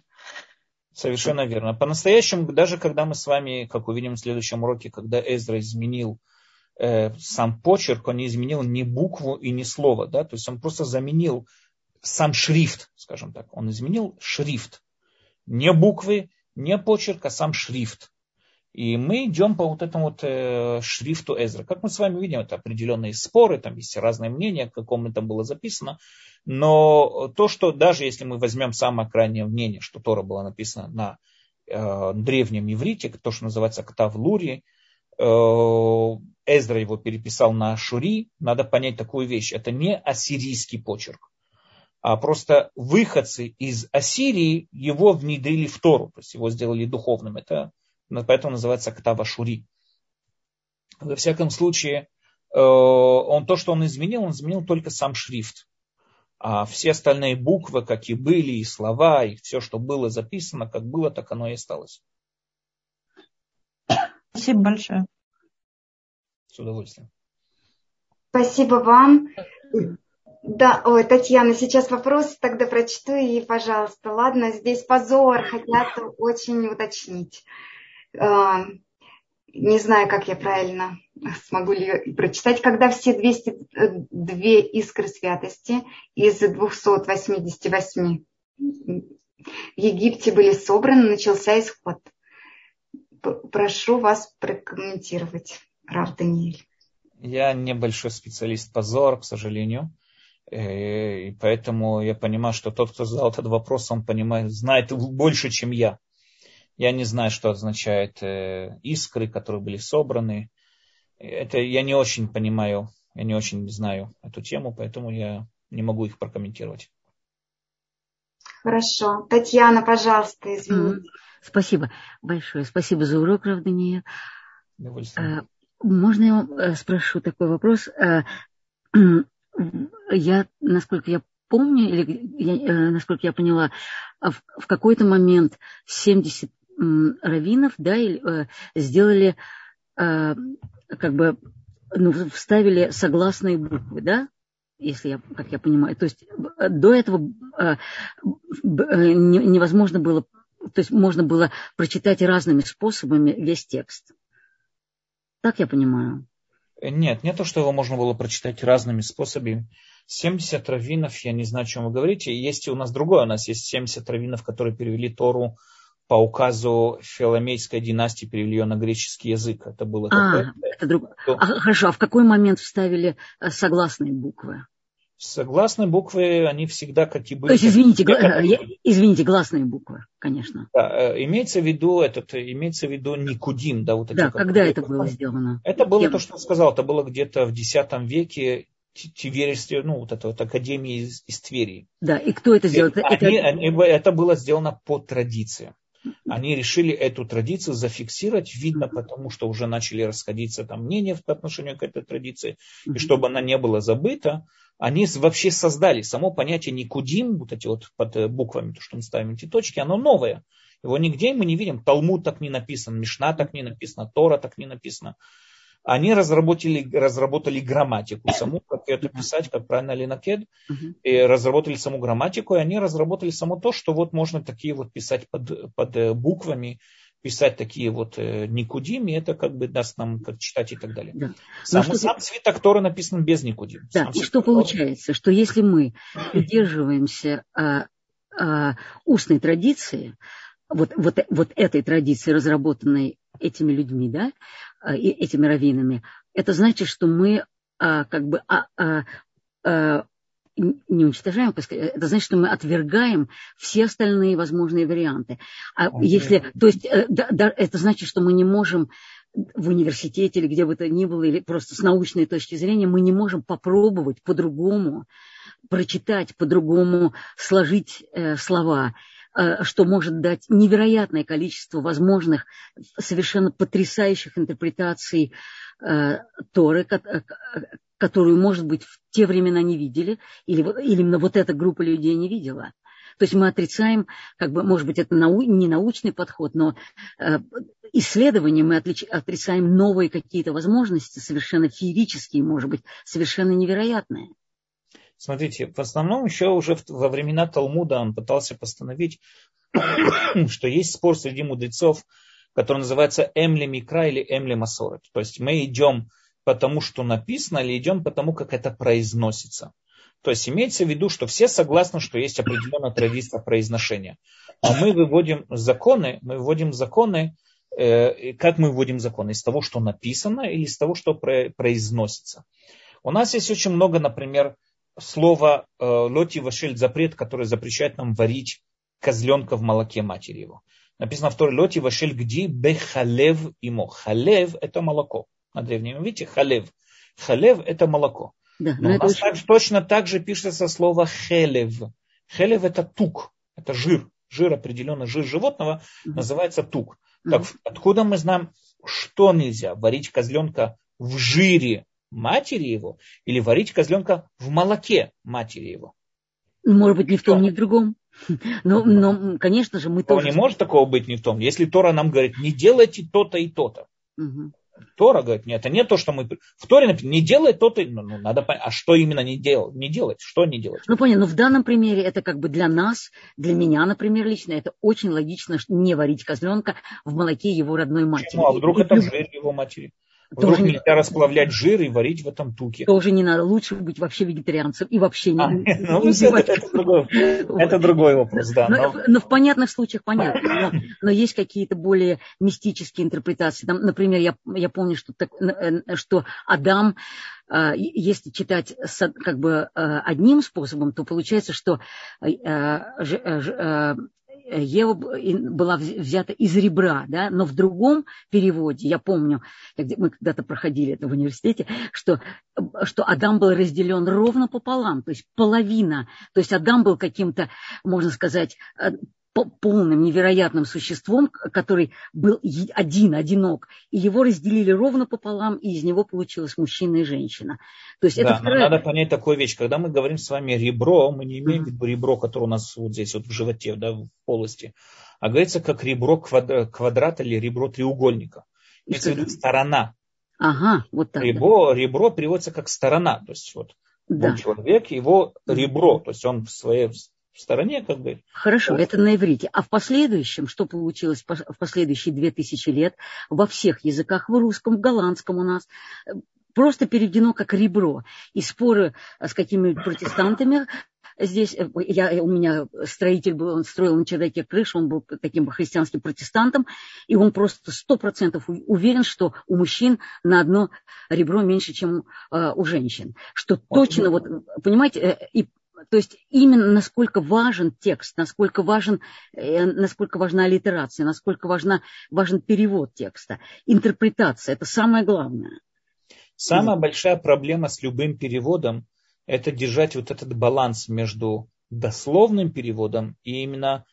Совершенно верно. По-настоящему, даже когда мы с вами, как увидим в следующем уроке, когда Эзра изменил э, сам почерк, он не изменил ни букву и ни слово, да, то есть он просто заменил сам шрифт, скажем так, он изменил шрифт. Не буквы, не почерк, а сам шрифт. И мы идем по вот этому вот э, шрифту Эзра. Как мы с вами видим, это определенные споры, там есть разные мнения, в каком это было записано. Но то, что даже если мы возьмем самое крайнее мнение, что Тора была написана на э, древнем иврите, то, что называется Ктав Лури, э, Эзра его переписал на Шури, надо понять такую вещь. Это не ассирийский почерк, а просто выходцы из Ассирии его внедрили в Тору, то есть его сделали духовным. Это поэтому называется Ктава Шури. Во всяком случае, э, он то, что он изменил, он изменил только сам шрифт. А все остальные буквы, как и были, и слова, и все, что было записано, как было, так оно и осталось. Спасибо большое. С удовольствием. Спасибо вам. Да, ой, Татьяна, сейчас вопрос тогда прочту и, пожалуйста, ладно, здесь позор, хотят очень уточнить. Не знаю, как я правильно смогу ли прочитать, когда все 202 искры святости из 288 в Египте были собраны, начался исход. Прошу вас прокомментировать, Рав Даниэль. Я небольшой специалист по ЗОР, к сожалению. Э, и поэтому я понимаю, что тот, кто задал этот вопрос, он понимает, знает больше, чем я. Я не знаю, что означает э, искры, которые были собраны. Это я не очень понимаю, я не очень знаю эту тему, поэтому я не могу их прокомментировать. Хорошо. Татьяна, пожалуйста, извините. Спасибо большое. Спасибо за урок, Равдания. А, можно я э, спрошу такой вопрос? А, [clears throat] я, насколько я помню, или я, э, насколько я поняла, в, в какой-то момент 70 раввинов да, э, сделали, э, как бы, ну, вставили согласные буквы, да, если я, как я понимаю. То есть э, до этого невозможно было, то есть можно было прочитать разными способами весь текст. Так я понимаю. Нет, не то, что его можно было прочитать разными способами. 70 раввинов, я не знаю, о чем вы говорите. Есть у нас другое, у нас есть 70 раввинов, которые перевели Тору по указу Филомейской династии, перевели ее на греческий язык. Это было а, такое. Это друг... а, хорошо, а в какой момент вставили э, согласные буквы? Согласные буквы, они всегда как и были. То есть, извините, гла... извините, гласные буквы, конечно. Да, э, имеется в виду этот, имеется в виду Никудим, да, вот эти. Да, когда это было сделано? Это было Кем? то, что я сказал, это было где-то в X веке, Тиверисте, ну, вот эта вот академия из, из Твери. Да, и кто это сделал? Они, это... Они, это было сделано по традиции. Они решили эту традицию зафиксировать, видно, потому что уже начали расходиться там мнения по отношению к этой традиции, и чтобы она не была забыта, они вообще создали само понятие никудим, вот эти вот под э, буквами, то, что мы ставим эти точки, оно новое. Его нигде мы не видим. Талмуд так не написан, Мишна так не написано, Тора так не написано. Они разработали, разработали грамматику саму, как это писать, как правильно линакед, и разработали саму грамматику, и они разработали само то, что вот можно такие вот писать под, под э, буквами, писать такие вот э, никудим, и это как бы даст нам как читать и так далее. Да. Сам, что... сам свиток Тора написан без никудим. Да, сам и что получается, что если мы придерживаемся а, а, устной традиции, вот, вот, вот этой традиции, разработанной этими людьми, да, этими раввинами, это значит, что мы а, как бы а, а, не уничтожаем, это значит, что мы отвергаем все остальные возможные варианты. А если, то есть, э, да, да, это значит, что мы не можем в университете или где бы то ни было, или просто с научной точки зрения, мы не можем попробовать по-другому прочитать, по-другому сложить э, слова, э, что может дать невероятное количество возможных, совершенно потрясающих интерпретаций э, Торы, которую, может быть, в те времена не видели, или, или именно вот эта группа людей не видела. То есть мы отрицаем, как бы, может быть, это нау, не научный подход, но э, исследование мы отлич, отрицаем новые какие-то возможности, совершенно феерические, может быть, совершенно невероятные. Смотрите, в основном еще уже во времена Талмуда он пытался постановить, [coughs] что есть спор среди мудрецов, который называется Эмли Микра или Эмли Масорет. То есть мы идем потому, что написано, или идем потому, как это произносится. То есть имеется в виду, что все согласны, что есть определенная традиция произношения. А мы выводим законы, мы выводим законы, э, как мы выводим законы? Из того, что написано, или из того, что произносится. У нас есть очень много, например, слова э, лоти вашель запрет, который запрещает нам варить козленка в молоке матери его. Написано в Торе лоти вашель гди бехалев имо. Халев это молоко на древнем видите, халев. Халев это молоко. Да, но, но у нас очень... так, точно так же пишется слово хелев. Хелев это тук, это жир. Жир определенный, жир животного mm-hmm. называется тук. Mm-hmm. Так откуда мы знаем, что нельзя? Варить козленка в жире матери его или варить козленка в молоке матери его? Может быть, ни в том, ни в другом. [laughs] Но, но конечно же, мы тоже... Не может такого быть ни в том. Если Тора нам говорит, не делайте то-то и то-то. Угу. Тора говорит, нет, это не то, что мы... В Торе написано, не делай то-то, ну, ну, надо понять, а что именно не, дел, не делать, что не делать? Ну, понятно, но в данном примере это как бы для нас, для меня, например, лично, это очень логично не варить козленка в молоке его родной матери. Ну, а вдруг и, это и... жир его матери? Вдруг тоже нельзя не... расплавлять жир и варить в этом туке. Тоже не надо. Лучше быть вообще вегетарианцем и вообще не, а, не, [laughs] ну, не это, это, другой, это другой вопрос, да. Но, но... но в понятных случаях понятно. Но, но есть какие-то более мистические интерпретации. Там, например, я, я помню, что, так, э, что Адам э, если читать как бы э, одним способом, то получается, что Ева была взята из ребра, да, но в другом переводе, я помню, мы когда-то проходили это в университете, что, что Адам был разделен ровно пополам, то есть половина, то есть Адам был каким-то, можно сказать, э, полным невероятным существом, который был один, одинок, и его разделили ровно пополам, и из него получилось мужчина и женщина. То есть да, это вторая... надо понять такую вещь. Когда мы говорим с вами ребро, мы не имеем в виду ребро, которое у нас вот здесь, вот в животе, да, в полости, а говорится как ребро квадрата или ребро треугольника. Имеется в виду сторона. Ага, вот так. Ребро, да. ребро переводится как сторона. То есть вот да. человек, его ребро, то есть он в своей в стороне, как бы. Хорошо, это на иврите. А в последующем, что получилось в последующие две тысячи лет, во всех языках, в русском, в голландском у нас, просто переведено как ребро. И споры с какими-нибудь протестантами здесь, э, я, у меня строитель был, он строил на чердаке крышу, он был таким христианским протестантом, и он просто сто процентов уверен, что у мужчин на одно ребро меньше, чем э, у женщин. Что точно, вот, понимаете, э, и то есть именно насколько важен текст, насколько, важен, э, насколько важна аллитерация, насколько важна, важен перевод текста, интерпретация. Это самое главное. Самая большая проблема с любым переводом – это держать вот этот баланс между дословным переводом и именно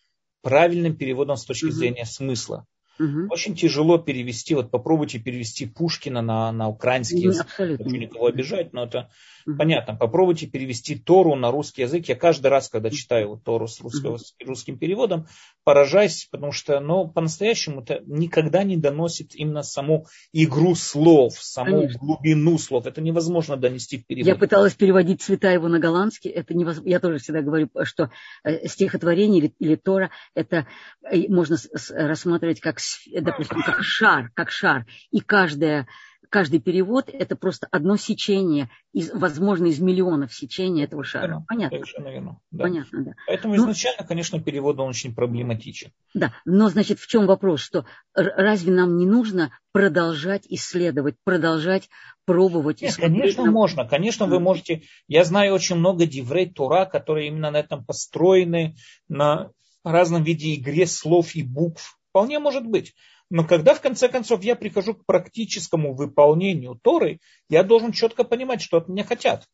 правильным переводом с точки зрения смысла. Угу. Очень тяжело перевести, вот попробуйте перевести Пушкина на, на украинский язык. Не хочу никого обижать, но это угу. понятно. Попробуйте перевести Тору на русский язык. Я каждый раз, когда читаю Тору с русского, угу. русским переводом, поражаюсь, потому что ну, по-настоящему это никогда не доносит именно саму игру слов, саму Конечно. глубину слов. Это невозможно донести в перевод. Я пыталась переводить цвета его на голландский. Это невозможно. Я тоже всегда говорю, что э, стихотворение или, или Тора, это э, можно рассматривать как допустим, как шар, как шар, и каждая каждый перевод это просто одно сечение, из, возможно, из миллионов сечений этого шара. Да, Понятно? Совершенно верно. Да. Понятно, да. Поэтому но, изначально, конечно, перевод он очень проблематичен. Да, но, значит, в чем вопрос, что разве нам не нужно продолжать исследовать, продолжать пробовать? Нет, конечно, нам... можно. Конечно, вы можете... Я знаю очень много диврей Тура, которые именно на этом построены, на разном виде игре слов и букв Вполне может быть. Но когда в конце концов я прихожу к практическому выполнению Торы, я должен четко понимать, что от меня хотят.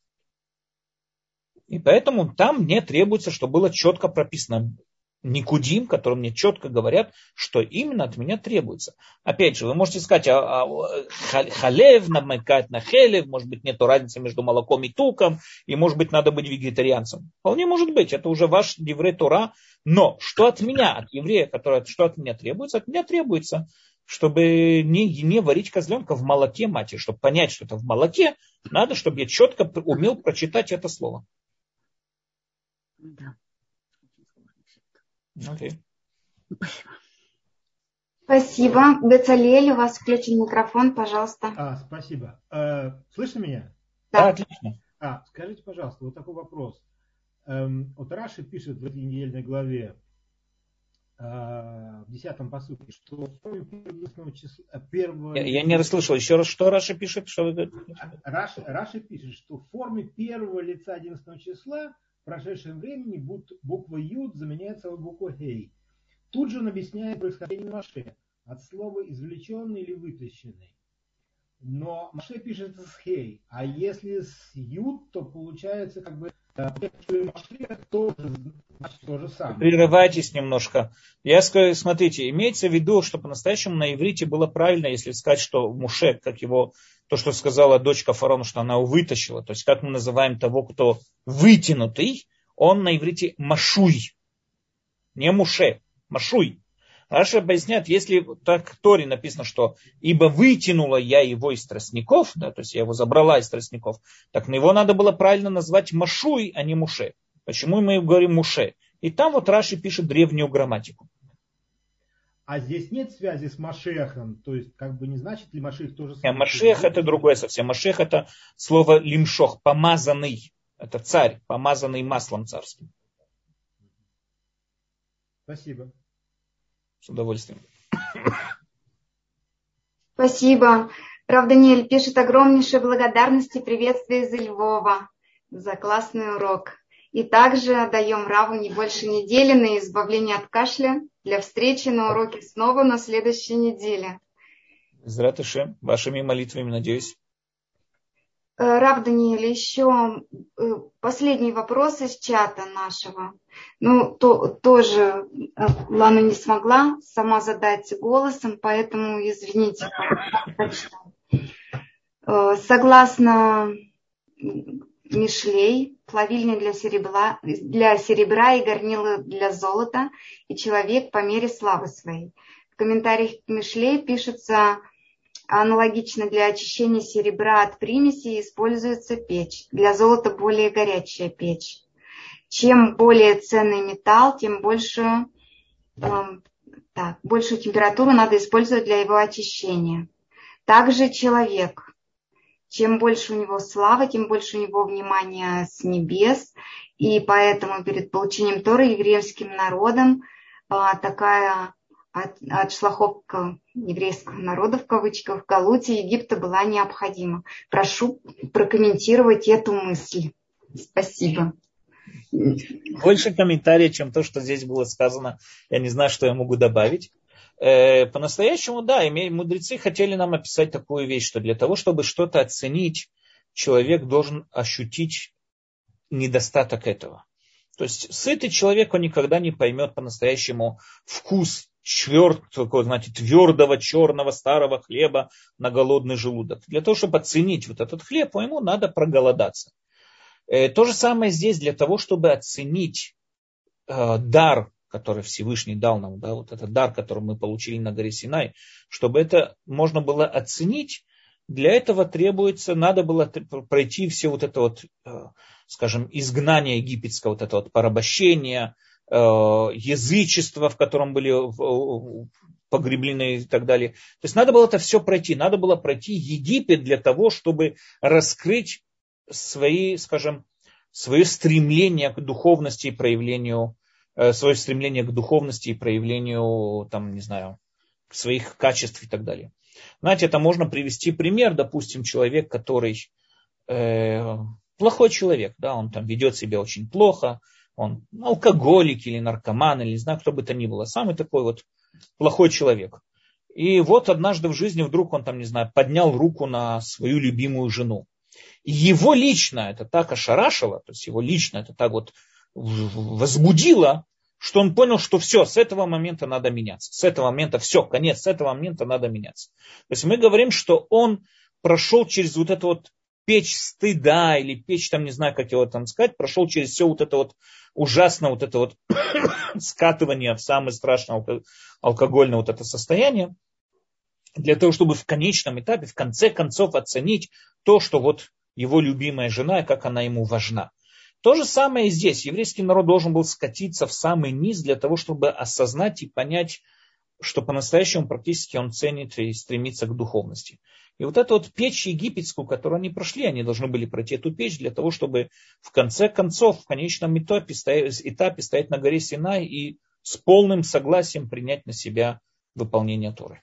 И поэтому там мне требуется, чтобы было четко прописано Никудим, которые мне четко говорят, что именно от меня требуется. Опять же, вы можете сказать, а, а, халев намекать на хелев, может быть, нет разницы между молоком и туком, и может быть, надо быть вегетарианцем. Вполне может быть, это уже ваш еврей Тора. Но что от меня, от еврея, который, что от меня требуется? От меня требуется, чтобы не, не варить козленка в молоке матери. Чтобы понять, что это в молоке, надо, чтобы я четко умел прочитать это слово. Да. Okay. Спасибо. Бецалель, у вас включен микрофон, пожалуйста. А, спасибо. Э, слышно меня? Да. да, отлично. А, скажите, пожалуйста, вот такой вопрос. Эм, вот Раши пишет в этой недельной главе, э, в десятом посуке, что в форме первого числа... Э, первого... Я, я не расслышал. Еще раз, что Раши пишет? Что вы... Раши, Раши пишет, что в форме первого лица одиннадцатого числа в прошедшем времени буква Юд заменяется буквой Хей. Тут же он объясняет происхождение Маше от слова извлеченный или вытащенный. Но Маше пишется с Хей, а если с Юд, то получается как бы Прерывайтесь немножко. Я скажу, смотрите, имеется в виду, что по-настоящему на иврите было правильно, если сказать, что Муше, как его то, что сказала дочка фараона, что она его вытащила. То есть, как мы называем того, кто вытянутый, он на иврите машуй. Не муше, машуй. Раша объясняет, если так в Торе написано, что ибо вытянула я его из тростников, да, то есть я его забрала из тростников, так на его надо было правильно назвать Машуй, а не Муше. Почему мы говорим Муше? И там вот Раши пишет древнюю грамматику. А здесь нет связи с Машехом, то есть как бы не значит ли Машех тоже самое? Машех это другое совсем. Машех это слово лимшох, помазанный. Это царь, помазанный маслом царским. Спасибо. С удовольствием. Спасибо. Рав Даниэль пишет огромнейшие благодарности и приветствия из Львова за классный урок. И также даем Раву не больше недели на избавление от кашля для встречи на уроке снова на следующей неделе. Здравствуйте, вашими молитвами, надеюсь. Э, Рав Даниэль, еще э, последний вопрос из чата нашего. Ну, то, тоже э, Лана не смогла сама задать голосом, поэтому извините. Согласно Мишлей, плавильня для серебра, для серебра и горнила для золота, и человек по мере славы своей. В комментариях к Мишлей пишется аналогично для очищения серебра от примеси используется печь. Для золота более горячая печь. чем более ценный металл, тем больше, эм, так, большую температуру надо использовать для его очищения. Также человек. Чем больше у него славы, тем больше у него внимания с небес. И поэтому перед получением Торы еврейским народом а, такая от, отшлаховка еврейского народа, в кавычках, в Галуте Египта была необходима. Прошу прокомментировать эту мысль. Спасибо. Больше комментариев, чем то, что здесь было сказано. Я не знаю, что я могу добавить. Э, по-настоящему, да, мудрецы хотели нам описать такую вещь, что для того, чтобы что-то оценить, человек должен ощутить недостаток этого. То есть сытый человек, он никогда не поймет по-настоящему вкус чверт, такого, знаете, твердого черного старого хлеба на голодный желудок. Для того, чтобы оценить вот этот хлеб, ему надо проголодаться. Э, то же самое здесь для того, чтобы оценить э, дар, который Всевышний дал нам, да, вот этот дар, который мы получили на горе Синай, чтобы это можно было оценить, для этого требуется, надо было пройти все вот это вот, э, скажем, изгнание египетского, вот это вот порабощение, язычество, в котором были погреблены и так далее. То есть надо было это все пройти. Надо было пройти Египет для того, чтобы раскрыть свои, скажем, свое стремление к духовности и проявлению, э, свое стремление к духовности и проявлению, там, не знаю, своих качеств и так далее. Знаете, это можно привести пример, допустим, человек, который э, плохой человек, да, он там ведет себя очень плохо, он алкоголик или наркоман, или не знаю, кто бы то ни было, самый такой вот плохой человек. И вот однажды в жизни вдруг он там, не знаю, поднял руку на свою любимую жену. Его лично это так ошарашило, то есть его лично это так вот возбудило, что он понял, что все, с этого момента надо меняться. С этого момента все, конец, с этого момента надо меняться. То есть мы говорим, что он прошел через вот эту вот печь стыда или печь, там не знаю, как его там сказать, прошел через все вот это вот ужасно вот это вот [coughs] скатывание в самое страшное алкогольное вот это состояние для того, чтобы в конечном этапе, в конце концов оценить то, что вот его любимая жена, и как она ему важна. То же самое и здесь. Еврейский народ должен был скатиться в самый низ для того, чтобы осознать и понять, что по-настоящему практически он ценит и стремится к духовности. И вот эту вот печь египетскую, которую они прошли, они должны были пройти эту печь для того, чтобы в конце концов, в конечном этапе, этапе стоять на горе Синай и с полным согласием принять на себя выполнение Торы.